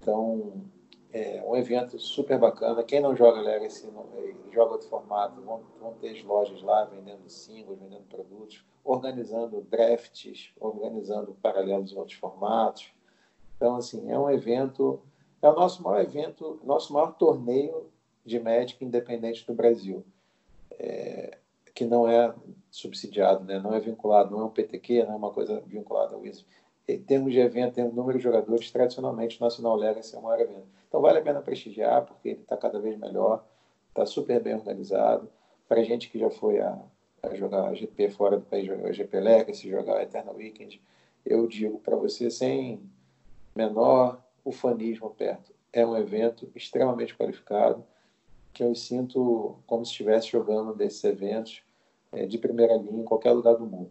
Então, é um evento super bacana. Quem não joga Legacy, não, é, joga outro formato, vão, vão ter as lojas lá vendendo singles, vendendo produtos, organizando drafts, organizando paralelos em outros formatos. Então, assim, é um evento, é o nosso maior evento, nosso maior torneio de Magic independente do Brasil. É, que não é subsidiado, né? não é vinculado, não é um PTQ, não é uma coisa vinculada ao ISO. Em termos de evento, em número de jogadores, tradicionalmente o Nacional Legacy é o maior evento. Então vale a pena prestigiar, porque ele está cada vez melhor, está super bem organizado. Para gente que já foi a, a jogar GP fora do país, jogar GP Legacy, jogar Eternal Weekend, eu digo para você, sem menor ufanismo perto, é um evento extremamente qualificado, que eu sinto como se estivesse jogando desses eventos de primeira linha em qualquer lugar do mundo.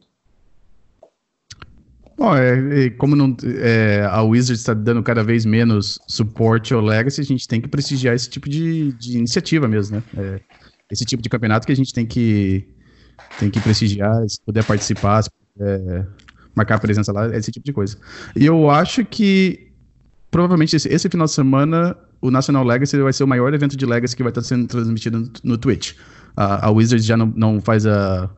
Bom, é, como não, é, a Wizards está dando cada vez menos suporte ao Legacy, a gente tem que prestigiar esse tipo de, de iniciativa mesmo, né? É, esse tipo de campeonato que a gente tem que, tem que prestigiar, se puder participar, se puder marcar presença lá, esse tipo de coisa. E eu acho que provavelmente esse, esse final de semana o National Legacy vai ser o maior evento de Legacy que vai estar sendo transmitido no, no Twitch a, a Wizards já não, não faz a,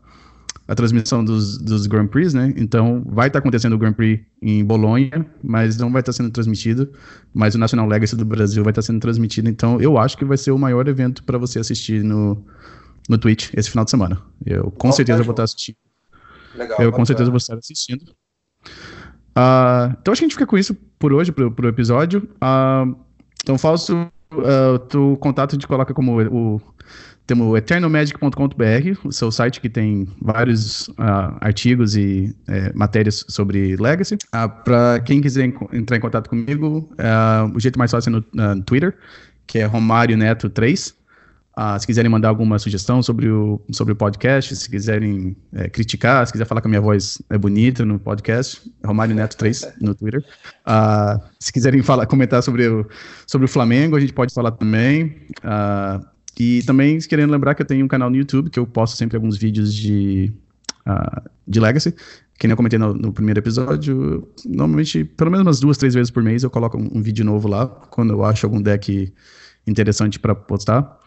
a transmissão dos, dos Grand Prix, né? Então vai estar tá acontecendo o Grand Prix em Bolonha, mas não vai estar tá sendo transmitido. Mas o National Legacy do Brasil vai estar tá sendo transmitido. Então eu acho que vai ser o maior evento para você assistir no, no Twitch esse final de semana. Eu com certeza vou estar assistindo. Legal, eu com certeza vou estar assistindo. Uh, então acho que a gente fica com isso por hoje, pro, pro episódio. Uh, Então, Fausto, uh, o contato de coloca como o temos o eternalmagic.com.br, o seu site que tem vários uh, artigos e uh, matérias sobre Legacy. Para quem quiser entrar em contato comigo, o jeito mais fácil é no Twitter, que é Romário Neto 3. Se quiserem mandar alguma sugestão sobre o, sobre o podcast, se quiserem é, criticar, se quiser falar que a minha voz é bonita no podcast, Romário Neto 3 no Twitter. se quiserem falar, comentar sobre o, sobre o Flamengo, a gente pode falar também. Uh, e também querendo lembrar que eu tenho um canal no YouTube que eu posto sempre alguns vídeos de, uh, de Legacy. Que nem eu comentei no, no, primeiro episódio, normalmente, pelo menos umas duas, três vezes por mês, eu coloco um, um vídeo novo lá, quando eu acho algum deck interessante para postar.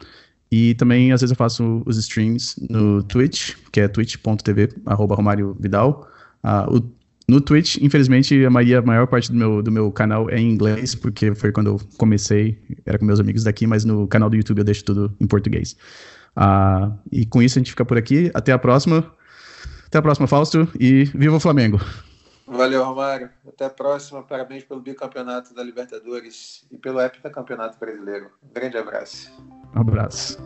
E também, às vezes, eu faço os streams no Twitch, que é twitch.tv, arroba Romário Vidal. Uh, o no Twitch, infelizmente, a a maior parte do meu, do meu canal é em inglês, porque foi quando eu comecei, era com meus amigos daqui, mas no canal do YouTube eu deixo tudo em português. Uh, e com isso a gente fica por aqui. Até a próxima. Até a próxima, Fausto, e viva o Flamengo! Valeu, Romário. Até a próxima. Parabéns pelo bicampeonato da Libertadores e pelo campeonato Brasileiro. Um grande abraço. Um abraço.